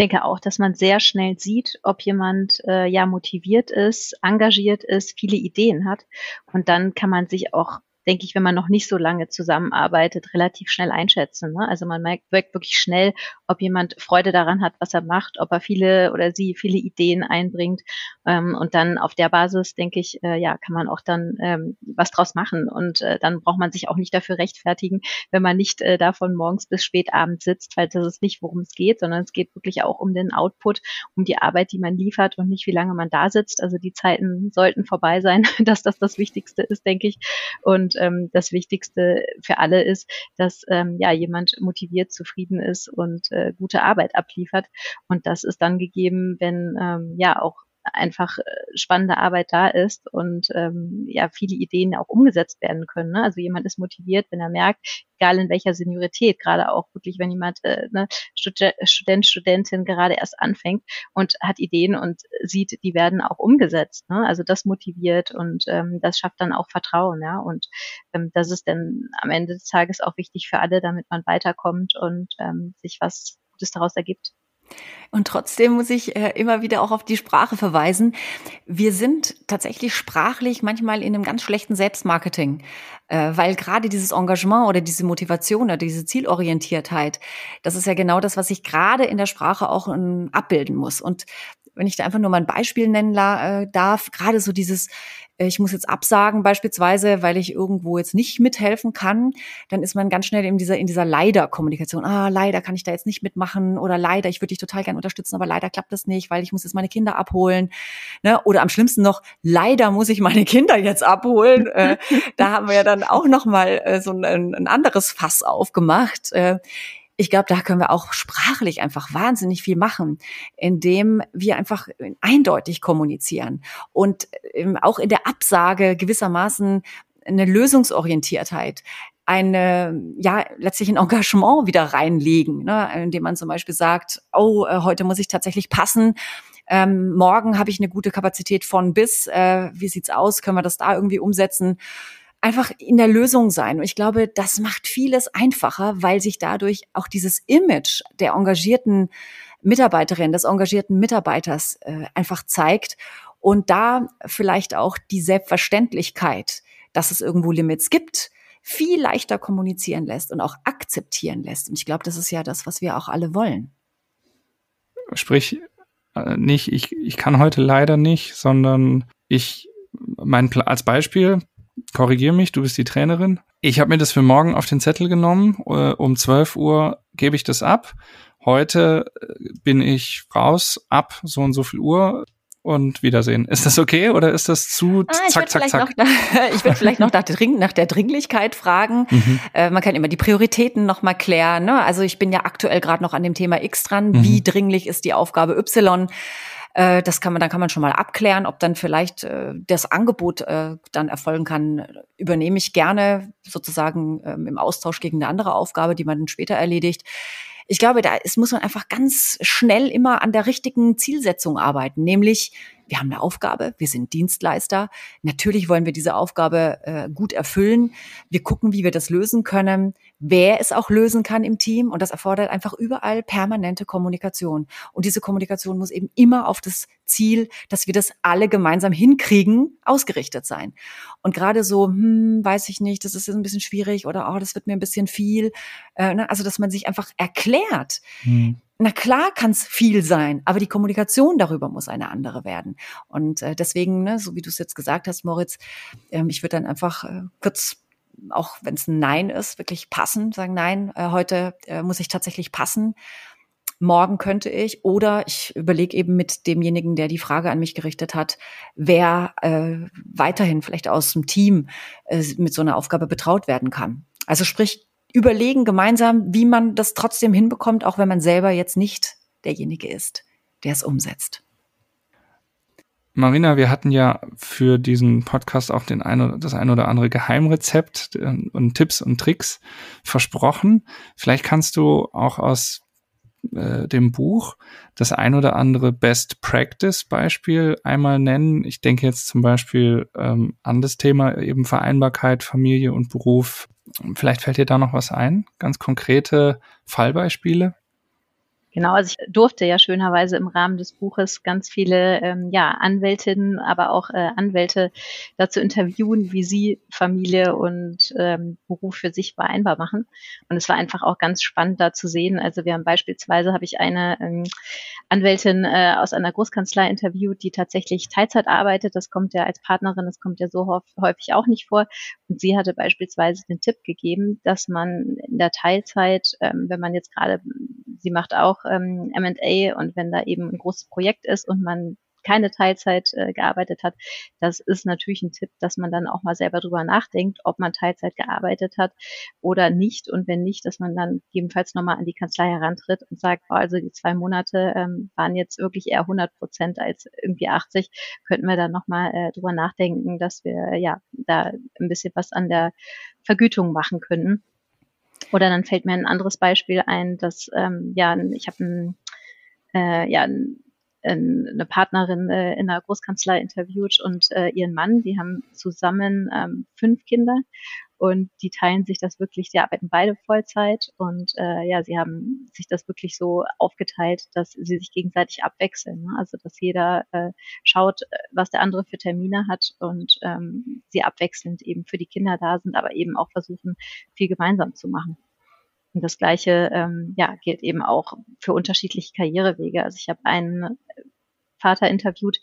denke auch, dass man sehr schnell sieht, ob jemand äh, ja motiviert ist, engagiert ist, viele Ideen hat. Und dann kann man sich auch denke ich, wenn man noch nicht so lange zusammenarbeitet, relativ schnell einschätzen. Ne? Also man merkt wirklich schnell, ob jemand Freude daran hat, was er macht, ob er viele oder sie viele Ideen einbringt. Ähm, und dann auf der Basis, denke ich, äh, ja, kann man auch dann ähm, was draus machen. Und äh, dann braucht man sich auch nicht dafür rechtfertigen, wenn man nicht äh, davon morgens bis spät abends sitzt, weil das ist nicht, worum es geht, sondern es geht wirklich auch um den Output, um die Arbeit, die man liefert und nicht, wie lange man da sitzt. Also die Zeiten sollten vorbei sein, dass das das Wichtigste ist, denke ich. Und ähm, das Wichtigste für alle ist, dass ähm, ja jemand motiviert, zufrieden ist und äh, gute Arbeit abliefert. Und das ist dann gegeben, wenn ähm, ja auch einfach äh, spannende Arbeit da ist und ähm, ja viele Ideen auch umgesetzt werden können. Ne? Also jemand ist motiviert, wenn er merkt, egal in welcher Seniorität, gerade auch wirklich, wenn jemand äh, ne, Student, Studentin gerade erst anfängt und hat Ideen und sieht, die werden auch umgesetzt. Ne? Also das motiviert und ähm, das schafft dann auch Vertrauen, ja. Und ähm, das ist dann am Ende des Tages auch wichtig für alle, damit man weiterkommt und ähm, sich was Gutes daraus ergibt. Und trotzdem muss ich äh, immer wieder auch auf die Sprache verweisen. Wir sind tatsächlich sprachlich manchmal in einem ganz schlechten Selbstmarketing, äh, weil gerade dieses Engagement oder diese Motivation oder diese Zielorientiertheit, das ist ja genau das, was ich gerade in der Sprache auch ähm, abbilden muss. Und wenn ich da einfach nur mal ein Beispiel nennen äh, darf, gerade so dieses, äh, ich muss jetzt absagen beispielsweise, weil ich irgendwo jetzt nicht mithelfen kann, dann ist man ganz schnell in dieser, in dieser Leider-Kommunikation. Ah, leider kann ich da jetzt nicht mitmachen oder leider, ich würde dich total gern unterstützen, aber leider klappt das nicht, weil ich muss jetzt meine Kinder abholen. Ne? Oder am schlimmsten noch, leider muss ich meine Kinder jetzt abholen. äh, da haben wir ja dann auch noch mal äh, so ein, ein anderes Fass aufgemacht. Äh, ich glaube, da können wir auch sprachlich einfach wahnsinnig viel machen, indem wir einfach eindeutig kommunizieren und ähm, auch in der Absage gewissermaßen eine Lösungsorientiertheit eine, ja, letztlich ein Engagement wieder reinlegen, ne, indem man zum Beispiel sagt, oh, äh, heute muss ich tatsächlich passen, ähm, morgen habe ich eine gute Kapazität von bis, äh, wie sieht's aus, können wir das da irgendwie umsetzen? Einfach in der Lösung sein. Und ich glaube, das macht vieles einfacher, weil sich dadurch auch dieses Image der engagierten Mitarbeiterin, des engagierten Mitarbeiters äh, einfach zeigt und da vielleicht auch die Selbstverständlichkeit, dass es irgendwo Limits gibt, viel leichter kommunizieren lässt und auch akzeptieren lässt. Und ich glaube, das ist ja das, was wir auch alle wollen. Sprich, äh, nicht, ich, ich kann heute leider nicht, sondern ich, mein als Beispiel, korrigier mich, du bist die Trainerin. Ich habe mir das für morgen auf den Zettel genommen. Äh, um 12 Uhr gebe ich das ab. Heute äh, bin ich raus ab so und so viel Uhr und Wiedersehen. Ist das okay oder ist das zu ah, zack, zack, zack? Noch, ich würde vielleicht noch nach der, Dring, nach der Dringlichkeit fragen. Mhm. Äh, man kann immer die Prioritäten noch mal klären. Ne? Also ich bin ja aktuell gerade noch an dem Thema X dran. Mhm. Wie dringlich ist die Aufgabe Y? Äh, das kann man, dann kann man schon mal abklären, ob dann vielleicht äh, das Angebot äh, dann erfolgen kann. Übernehme ich gerne sozusagen ähm, im Austausch gegen eine andere Aufgabe, die man dann später erledigt ich glaube, da ist, muss man einfach ganz schnell immer an der richtigen Zielsetzung arbeiten, nämlich wir haben eine Aufgabe, wir sind Dienstleister. Natürlich wollen wir diese Aufgabe äh, gut erfüllen. Wir gucken, wie wir das lösen können, wer es auch lösen kann im Team. Und das erfordert einfach überall permanente Kommunikation. Und diese Kommunikation muss eben immer auf das Ziel, dass wir das alle gemeinsam hinkriegen, ausgerichtet sein. Und gerade so, hm, weiß ich nicht, das ist jetzt ein bisschen schwierig oder oh, das wird mir ein bisschen viel. Äh, ne? Also, dass man sich einfach erklärt. Hm na klar kann es viel sein, aber die Kommunikation darüber muss eine andere werden. Und äh, deswegen, ne, so wie du es jetzt gesagt hast, Moritz, ähm, ich würde dann einfach äh, kurz, auch wenn es ein Nein ist, wirklich passen, sagen, nein, äh, heute äh, muss ich tatsächlich passen. Morgen könnte ich oder ich überlege eben mit demjenigen, der die Frage an mich gerichtet hat, wer äh, weiterhin vielleicht aus dem Team äh, mit so einer Aufgabe betraut werden kann. Also sprich, überlegen gemeinsam, wie man das trotzdem hinbekommt, auch wenn man selber jetzt nicht derjenige ist, der es umsetzt. Marina, wir hatten ja für diesen Podcast auch den ein das ein oder andere Geheimrezept äh, und Tipps und Tricks versprochen. Vielleicht kannst du auch aus äh, dem Buch das ein oder andere Best Practice Beispiel einmal nennen. Ich denke jetzt zum Beispiel ähm, an das Thema eben Vereinbarkeit, Familie und Beruf. Vielleicht fällt dir da noch was ein? Ganz konkrete Fallbeispiele? Genau, also ich durfte ja schönerweise im Rahmen des Buches ganz viele ähm, ja, Anwältinnen, aber auch äh, Anwälte dazu interviewen, wie sie Familie und ähm, Beruf für sich vereinbar machen. Und es war einfach auch ganz spannend da zu sehen. Also wir haben beispielsweise, habe ich eine ähm, Anwältin äh, aus einer Großkanzlei interviewt, die tatsächlich Teilzeit arbeitet. Das kommt ja als Partnerin, das kommt ja so häufig auch nicht vor. Und sie hatte beispielsweise den Tipp gegeben, dass man in der Teilzeit, ähm, wenn man jetzt gerade, sie macht auch ähm, M&A und wenn da eben ein großes Projekt ist und man keine Teilzeit äh, gearbeitet hat, das ist natürlich ein Tipp, dass man dann auch mal selber drüber nachdenkt, ob man Teilzeit gearbeitet hat oder nicht. Und wenn nicht, dass man dann gegebenenfalls nochmal an die Kanzlei herantritt und sagt, oh, also die zwei Monate ähm, waren jetzt wirklich eher 100 Prozent als irgendwie 80, könnten wir dann nochmal äh, drüber nachdenken, dass wir ja da ein bisschen was an der Vergütung machen könnten. Oder dann fällt mir ein anderes Beispiel ein, dass ähm, ja, ich habe ein äh, ja, ein eine Partnerin äh, in einer Großkanzlei interviewt und äh, ihren Mann. Die haben zusammen ähm, fünf Kinder und die teilen sich das wirklich, die arbeiten beide Vollzeit und äh, ja, sie haben sich das wirklich so aufgeteilt, dass sie sich gegenseitig abwechseln. Ne? Also dass jeder äh, schaut, äh, was der andere für Termine hat und ähm, sie abwechselnd eben für die Kinder da sind, aber eben auch versuchen, viel gemeinsam zu machen. Und das Gleiche ähm, ja, gilt eben auch für unterschiedliche Karrierewege. Also ich habe einen Vater interviewt,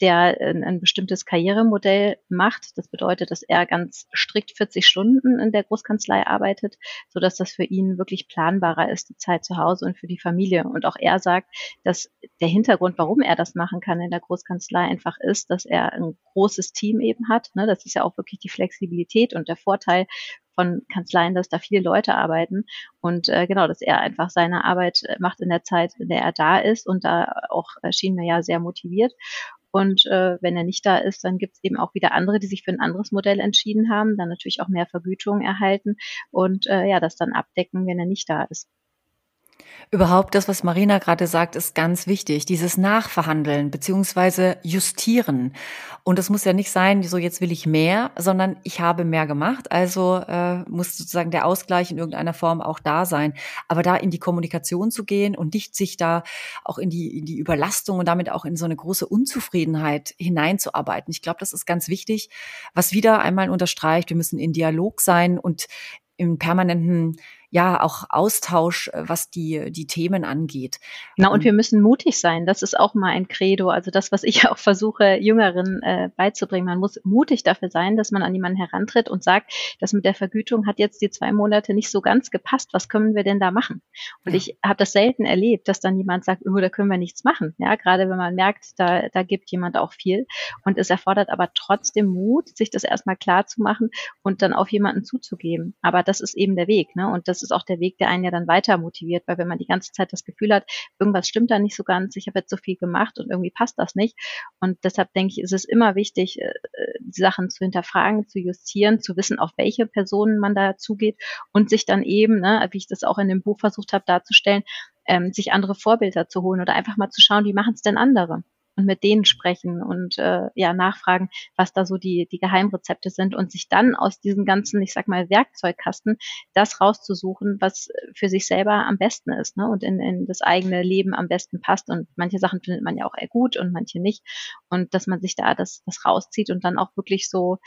der ein, ein, bestimmtes Karrieremodell macht. Das bedeutet, dass er ganz strikt 40 Stunden in der Großkanzlei arbeitet, so dass das für ihn wirklich planbarer ist, die Zeit zu Hause und für die Familie. Und auch er sagt, dass der Hintergrund, warum er das machen kann in der Großkanzlei einfach ist, dass er ein großes Team eben hat. Ne? Das ist ja auch wirklich die Flexibilität und der Vorteil von Kanzleien, dass da viele Leute arbeiten und äh, genau, dass er einfach seine Arbeit äh, macht in der Zeit, in der er da ist und da auch erschien mir ja sehr motiviert. Und äh, wenn er nicht da ist, dann gibt es eben auch wieder andere, die sich für ein anderes Modell entschieden haben, dann natürlich auch mehr Vergütung erhalten und äh, ja, das dann abdecken, wenn er nicht da ist. Überhaupt das, was Marina gerade sagt, ist ganz wichtig. Dieses Nachverhandeln beziehungsweise Justieren. Und das muss ja nicht sein, so jetzt will ich mehr, sondern ich habe mehr gemacht. Also äh, muss sozusagen der Ausgleich in irgendeiner Form auch da sein. Aber da in die Kommunikation zu gehen und nicht sich da auch in die, in die Überlastung und damit auch in so eine große Unzufriedenheit hineinzuarbeiten. Ich glaube, das ist ganz wichtig, was wieder einmal unterstreicht, wir müssen in Dialog sein und im permanenten ja auch Austausch, äh, was die, die Themen angeht. Na, und wir müssen mutig sein. Das ist auch mal ein Credo. Also das, was ich auch versuche, Jüngeren äh, beizubringen. Man muss mutig dafür sein, dass man an jemanden herantritt und sagt, das mit der Vergütung hat jetzt die zwei Monate nicht so ganz gepasst. Was können wir denn da machen? Und ja. ich habe das selten erlebt, dass dann jemand sagt, oh, da können wir nichts machen. Ja, gerade wenn man merkt, da, da gibt jemand auch viel. Und es erfordert aber trotzdem Mut, sich das erstmal klar zu machen und dann auf jemanden zuzugeben. Aber das ist eben der Weg. Ne? Und das ist auch der Weg, der einen ja dann weiter motiviert, weil wenn man die ganze Zeit das Gefühl hat, irgendwas stimmt da nicht so ganz, ich habe jetzt so viel gemacht und irgendwie passt das nicht. Und deshalb denke ich, ist es immer wichtig, äh, die Sachen zu hinterfragen, zu justieren, zu wissen, auf welche Personen man da zugeht und sich dann eben, ne, wie ich das auch in dem Buch versucht habe darzustellen, ähm, sich andere Vorbilder zu holen oder einfach mal zu schauen, wie machen es denn andere? Und mit denen sprechen und äh, ja nachfragen, was da so die, die Geheimrezepte sind und sich dann aus diesem ganzen, ich sag mal, Werkzeugkasten das rauszusuchen, was für sich selber am besten ist ne? und in, in das eigene Leben am besten passt. Und manche Sachen findet man ja auch eher gut und manche nicht. Und dass man sich da das, das rauszieht und dann auch wirklich so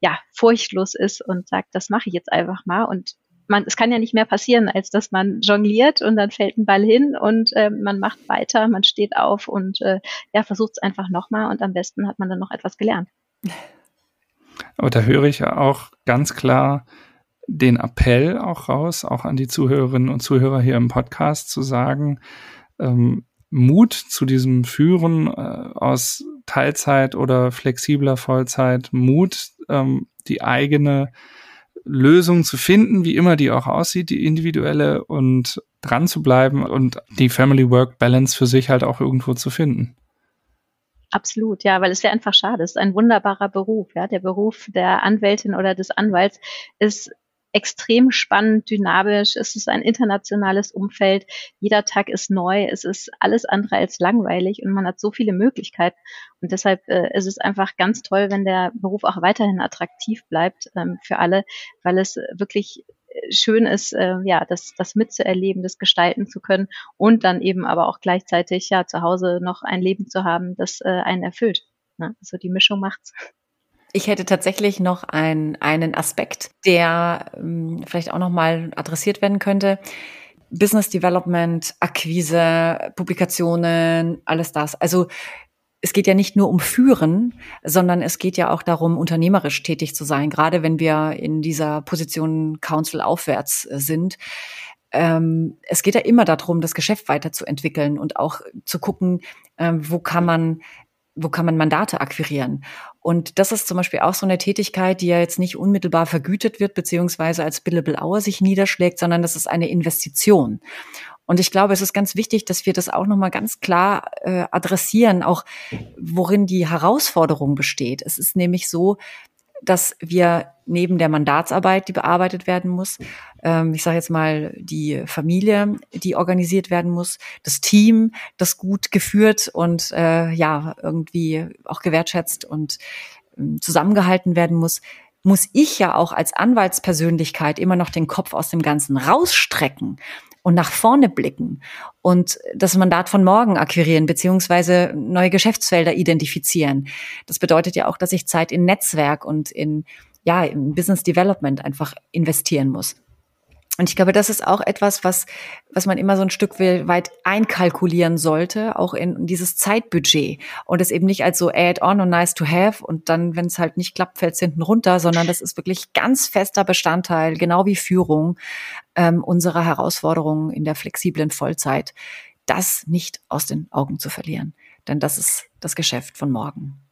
ja furchtlos ist und sagt, das mache ich jetzt einfach mal und man, es kann ja nicht mehr passieren, als dass man jongliert und dann fällt ein Ball hin und äh, man macht weiter, man steht auf und äh, ja, versucht es einfach nochmal und am besten hat man dann noch etwas gelernt. Aber da höre ich ja auch ganz klar den Appell auch raus, auch an die Zuhörerinnen und Zuhörer hier im Podcast zu sagen, ähm, Mut zu diesem Führen äh, aus Teilzeit oder flexibler Vollzeit, Mut, ähm, die eigene Lösung zu finden, wie immer die auch aussieht, die individuelle und dran zu bleiben und die Family-Work-Balance für sich halt auch irgendwo zu finden. Absolut, ja, weil es wäre einfach schade. Es ist ein wunderbarer Beruf, ja. Der Beruf der Anwältin oder des Anwalts ist extrem spannend, dynamisch. Es ist ein internationales Umfeld. Jeder Tag ist neu. Es ist alles andere als langweilig und man hat so viele Möglichkeiten. Und deshalb äh, ist es einfach ganz toll, wenn der Beruf auch weiterhin attraktiv bleibt ähm, für alle, weil es wirklich äh, schön ist, äh, ja, das, das mitzuerleben, das gestalten zu können und dann eben aber auch gleichzeitig ja zu Hause noch ein Leben zu haben, das äh, einen erfüllt. Ne? Also die Mischung macht's. Ich hätte tatsächlich noch ein, einen Aspekt, der ähm, vielleicht auch nochmal adressiert werden könnte. Business Development, Akquise, Publikationen, alles das. Also es geht ja nicht nur um Führen, sondern es geht ja auch darum, unternehmerisch tätig zu sein, gerade wenn wir in dieser Position Council aufwärts äh, sind. Ähm, es geht ja immer darum, das Geschäft weiterzuentwickeln und auch zu gucken, ähm, wo kann man wo kann man Mandate akquirieren? Und das ist zum Beispiel auch so eine Tätigkeit, die ja jetzt nicht unmittelbar vergütet wird, beziehungsweise als Billable Hour sich niederschlägt, sondern das ist eine Investition. Und ich glaube, es ist ganz wichtig, dass wir das auch nochmal ganz klar äh, adressieren, auch worin die Herausforderung besteht. Es ist nämlich so, dass wir neben der Mandatsarbeit, die bearbeitet werden muss, ähm, ich sage jetzt mal die Familie, die organisiert werden muss, das Team, das gut geführt und äh, ja irgendwie auch gewertschätzt und äh, zusammengehalten werden muss, muss ich ja auch als Anwaltspersönlichkeit immer noch den Kopf aus dem Ganzen rausstrecken und nach vorne blicken und das Mandat von morgen akquirieren beziehungsweise neue Geschäftsfelder identifizieren. Das bedeutet ja auch, dass ich Zeit in Netzwerk und in ja, in Business Development einfach investieren muss. Und ich glaube, das ist auch etwas, was, was man immer so ein Stück weit einkalkulieren sollte, auch in dieses Zeitbudget. Und es eben nicht als so add-on und nice to have und dann, wenn es halt nicht klappt, fällt es hinten runter, sondern das ist wirklich ganz fester Bestandteil, genau wie Führung ähm, unserer Herausforderungen in der flexiblen Vollzeit, das nicht aus den Augen zu verlieren. Denn das ist das Geschäft von morgen.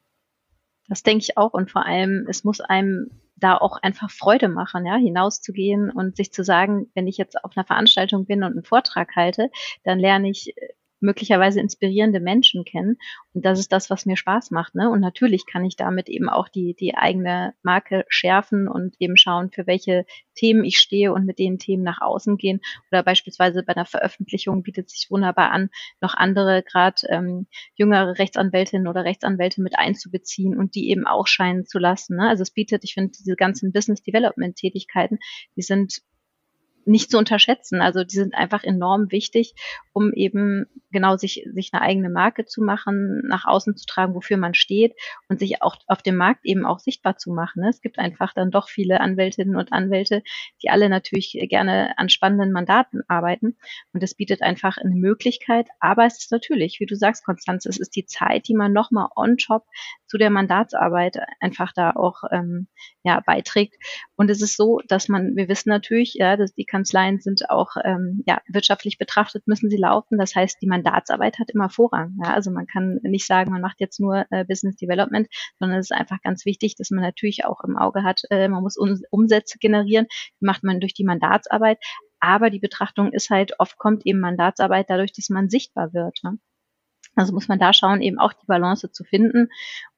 Das denke ich auch. Und vor allem, es muss einem da auch einfach Freude machen, ja, hinauszugehen und sich zu sagen, wenn ich jetzt auf einer Veranstaltung bin und einen Vortrag halte, dann lerne ich äh, möglicherweise inspirierende Menschen kennen. Und das ist das, was mir Spaß macht. Ne? Und natürlich kann ich damit eben auch die, die eigene Marke schärfen und eben schauen, für welche Themen ich stehe und mit den Themen nach außen gehen. Oder beispielsweise bei einer Veröffentlichung bietet sich wunderbar an, noch andere, gerade ähm, jüngere Rechtsanwältinnen oder Rechtsanwälte mit einzubeziehen und die eben auch scheinen zu lassen. Ne? Also es bietet, ich finde, diese ganzen Business Development Tätigkeiten, die sind nicht zu unterschätzen. Also die sind einfach enorm wichtig, um eben genau sich, sich eine eigene Marke zu machen, nach außen zu tragen, wofür man steht und sich auch auf dem Markt eben auch sichtbar zu machen. Es gibt einfach dann doch viele Anwältinnen und Anwälte, die alle natürlich gerne an spannenden Mandaten arbeiten. Und es bietet einfach eine Möglichkeit. Aber es ist natürlich, wie du sagst, Konstanze, es ist die Zeit, die man nochmal on top zu der Mandatsarbeit einfach da auch ähm, ja, beiträgt. Und es ist so, dass man, wir wissen natürlich, ja, dass die Kanzleien sind auch ähm, ja, wirtschaftlich betrachtet, müssen sie laufen. Das heißt, die Mandatsarbeit hat immer Vorrang. Ja? Also man kann nicht sagen, man macht jetzt nur äh, Business Development, sondern es ist einfach ganz wichtig, dass man natürlich auch im Auge hat, äh, man muss um, Umsätze generieren, die macht man durch die Mandatsarbeit. Aber die Betrachtung ist halt, oft kommt eben Mandatsarbeit dadurch, dass man sichtbar wird. Ne? Also muss man da schauen, eben auch die Balance zu finden.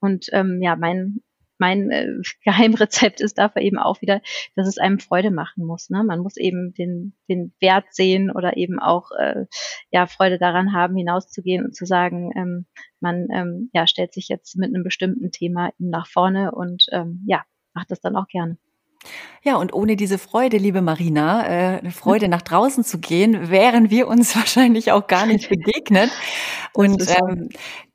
Und ähm, ja, mein mein äh, Geheimrezept ist dafür eben auch wieder, dass es einem Freude machen muss. Ne? Man muss eben den, den Wert sehen oder eben auch äh, ja Freude daran haben, hinauszugehen und zu sagen, ähm, man ähm, ja stellt sich jetzt mit einem bestimmten Thema eben nach vorne und ähm, ja macht das dann auch gerne. Ja, und ohne diese Freude, liebe Marina, äh, eine Freude nach draußen zu gehen, wären wir uns wahrscheinlich auch gar nicht begegnet. Und ähm,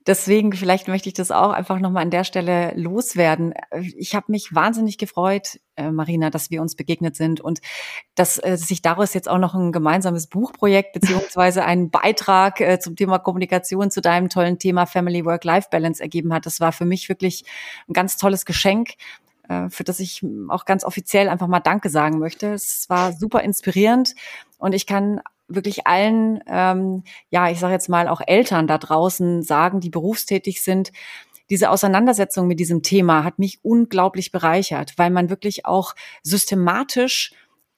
deswegen, vielleicht möchte ich das auch einfach nochmal an der Stelle loswerden. Ich habe mich wahnsinnig gefreut, äh, Marina, dass wir uns begegnet sind und dass äh, sich daraus jetzt auch noch ein gemeinsames Buchprojekt beziehungsweise ein Beitrag äh, zum Thema Kommunikation zu deinem tollen Thema Family Work-Life Balance ergeben hat. Das war für mich wirklich ein ganz tolles Geschenk für das ich auch ganz offiziell einfach mal Danke sagen möchte. Es war super inspirierend und ich kann wirklich allen, ähm, ja, ich sage jetzt mal auch Eltern da draußen sagen, die berufstätig sind, diese Auseinandersetzung mit diesem Thema hat mich unglaublich bereichert, weil man wirklich auch systematisch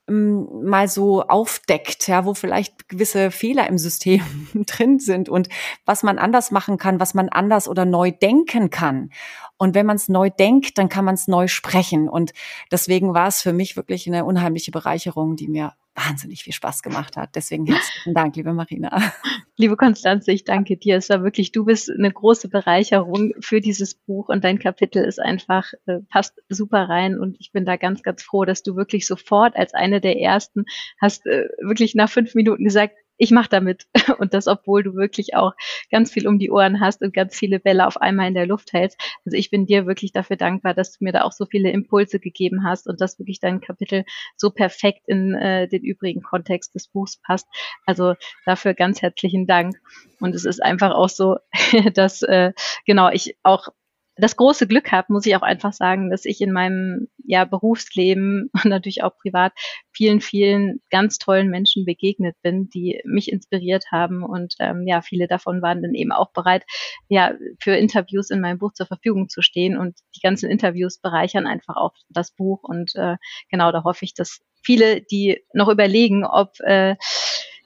mal so aufdeckt, ja, wo vielleicht gewisse Fehler im System drin sind und was man anders machen kann, was man anders oder neu denken kann. Und wenn man es neu denkt, dann kann man es neu sprechen. Und deswegen war es für mich wirklich eine unheimliche Bereicherung, die mir wahnsinnig viel Spaß gemacht hat. Deswegen herzlichen Dank, liebe Marina. Liebe Konstanze, ich danke dir. Es war wirklich, du bist eine große Bereicherung für dieses Buch und dein Kapitel ist einfach, äh, passt super rein und ich bin da ganz, ganz froh, dass du wirklich sofort als eine der ersten hast äh, wirklich nach fünf Minuten gesagt, ich mache damit. Und das, obwohl du wirklich auch ganz viel um die Ohren hast und ganz viele Bälle auf einmal in der Luft hältst. Also ich bin dir wirklich dafür dankbar, dass du mir da auch so viele Impulse gegeben hast und dass wirklich dein Kapitel so perfekt in äh, den übrigen Kontext des Buchs passt. Also dafür ganz herzlichen Dank. Und es ist einfach auch so, dass äh, genau ich auch das große Glück habe, muss ich auch einfach sagen, dass ich in meinem ja, Berufsleben und natürlich auch privat vielen, vielen ganz tollen Menschen begegnet bin, die mich inspiriert haben. Und ähm, ja, viele davon waren dann eben auch bereit, ja, für Interviews in meinem Buch zur Verfügung zu stehen. Und die ganzen Interviews bereichern einfach auch das Buch. Und äh, genau, da hoffe ich, dass viele, die noch überlegen, ob äh,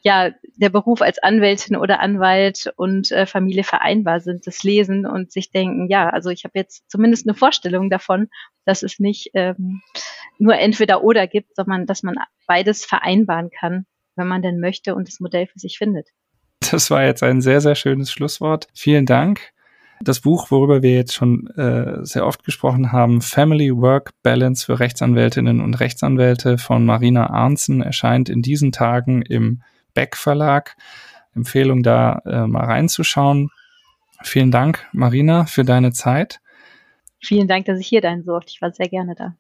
ja, der Beruf als Anwältin oder Anwalt und äh, Familie vereinbar sind, das lesen und sich denken, ja, also ich habe jetzt zumindest eine Vorstellung davon, dass es nicht ähm, nur entweder oder gibt, sondern dass man beides vereinbaren kann, wenn man denn möchte und das Modell für sich findet. Das war jetzt ein sehr, sehr schönes Schlusswort. Vielen Dank. Das Buch, worüber wir jetzt schon äh, sehr oft gesprochen haben, Family Work Balance für Rechtsanwältinnen und Rechtsanwälte von Marina Arnzen, erscheint in diesen Tagen im Beck Verlag. Empfehlung da äh, mal reinzuschauen. Vielen Dank, Marina, für deine Zeit. Vielen Dank, dass ich hier sein durfte. Ich war sehr gerne da.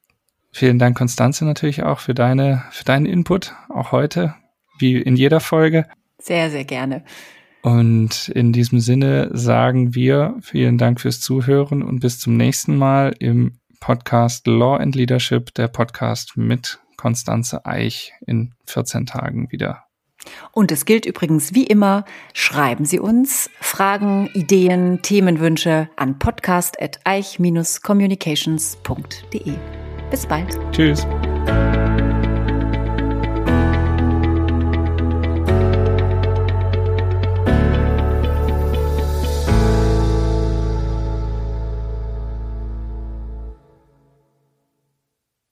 Vielen Dank, Konstanze, natürlich auch für deine, für deinen Input, auch heute, wie in jeder Folge. Sehr, sehr gerne. Und in diesem Sinne sagen wir vielen Dank fürs Zuhören und bis zum nächsten Mal im Podcast Law and Leadership, der Podcast mit Konstanze Eich in 14 Tagen wieder. Und es gilt übrigens wie immer, schreiben Sie uns Fragen, Ideen, Themenwünsche an podcast.eich-communications.de. Bis bald. Tschüss.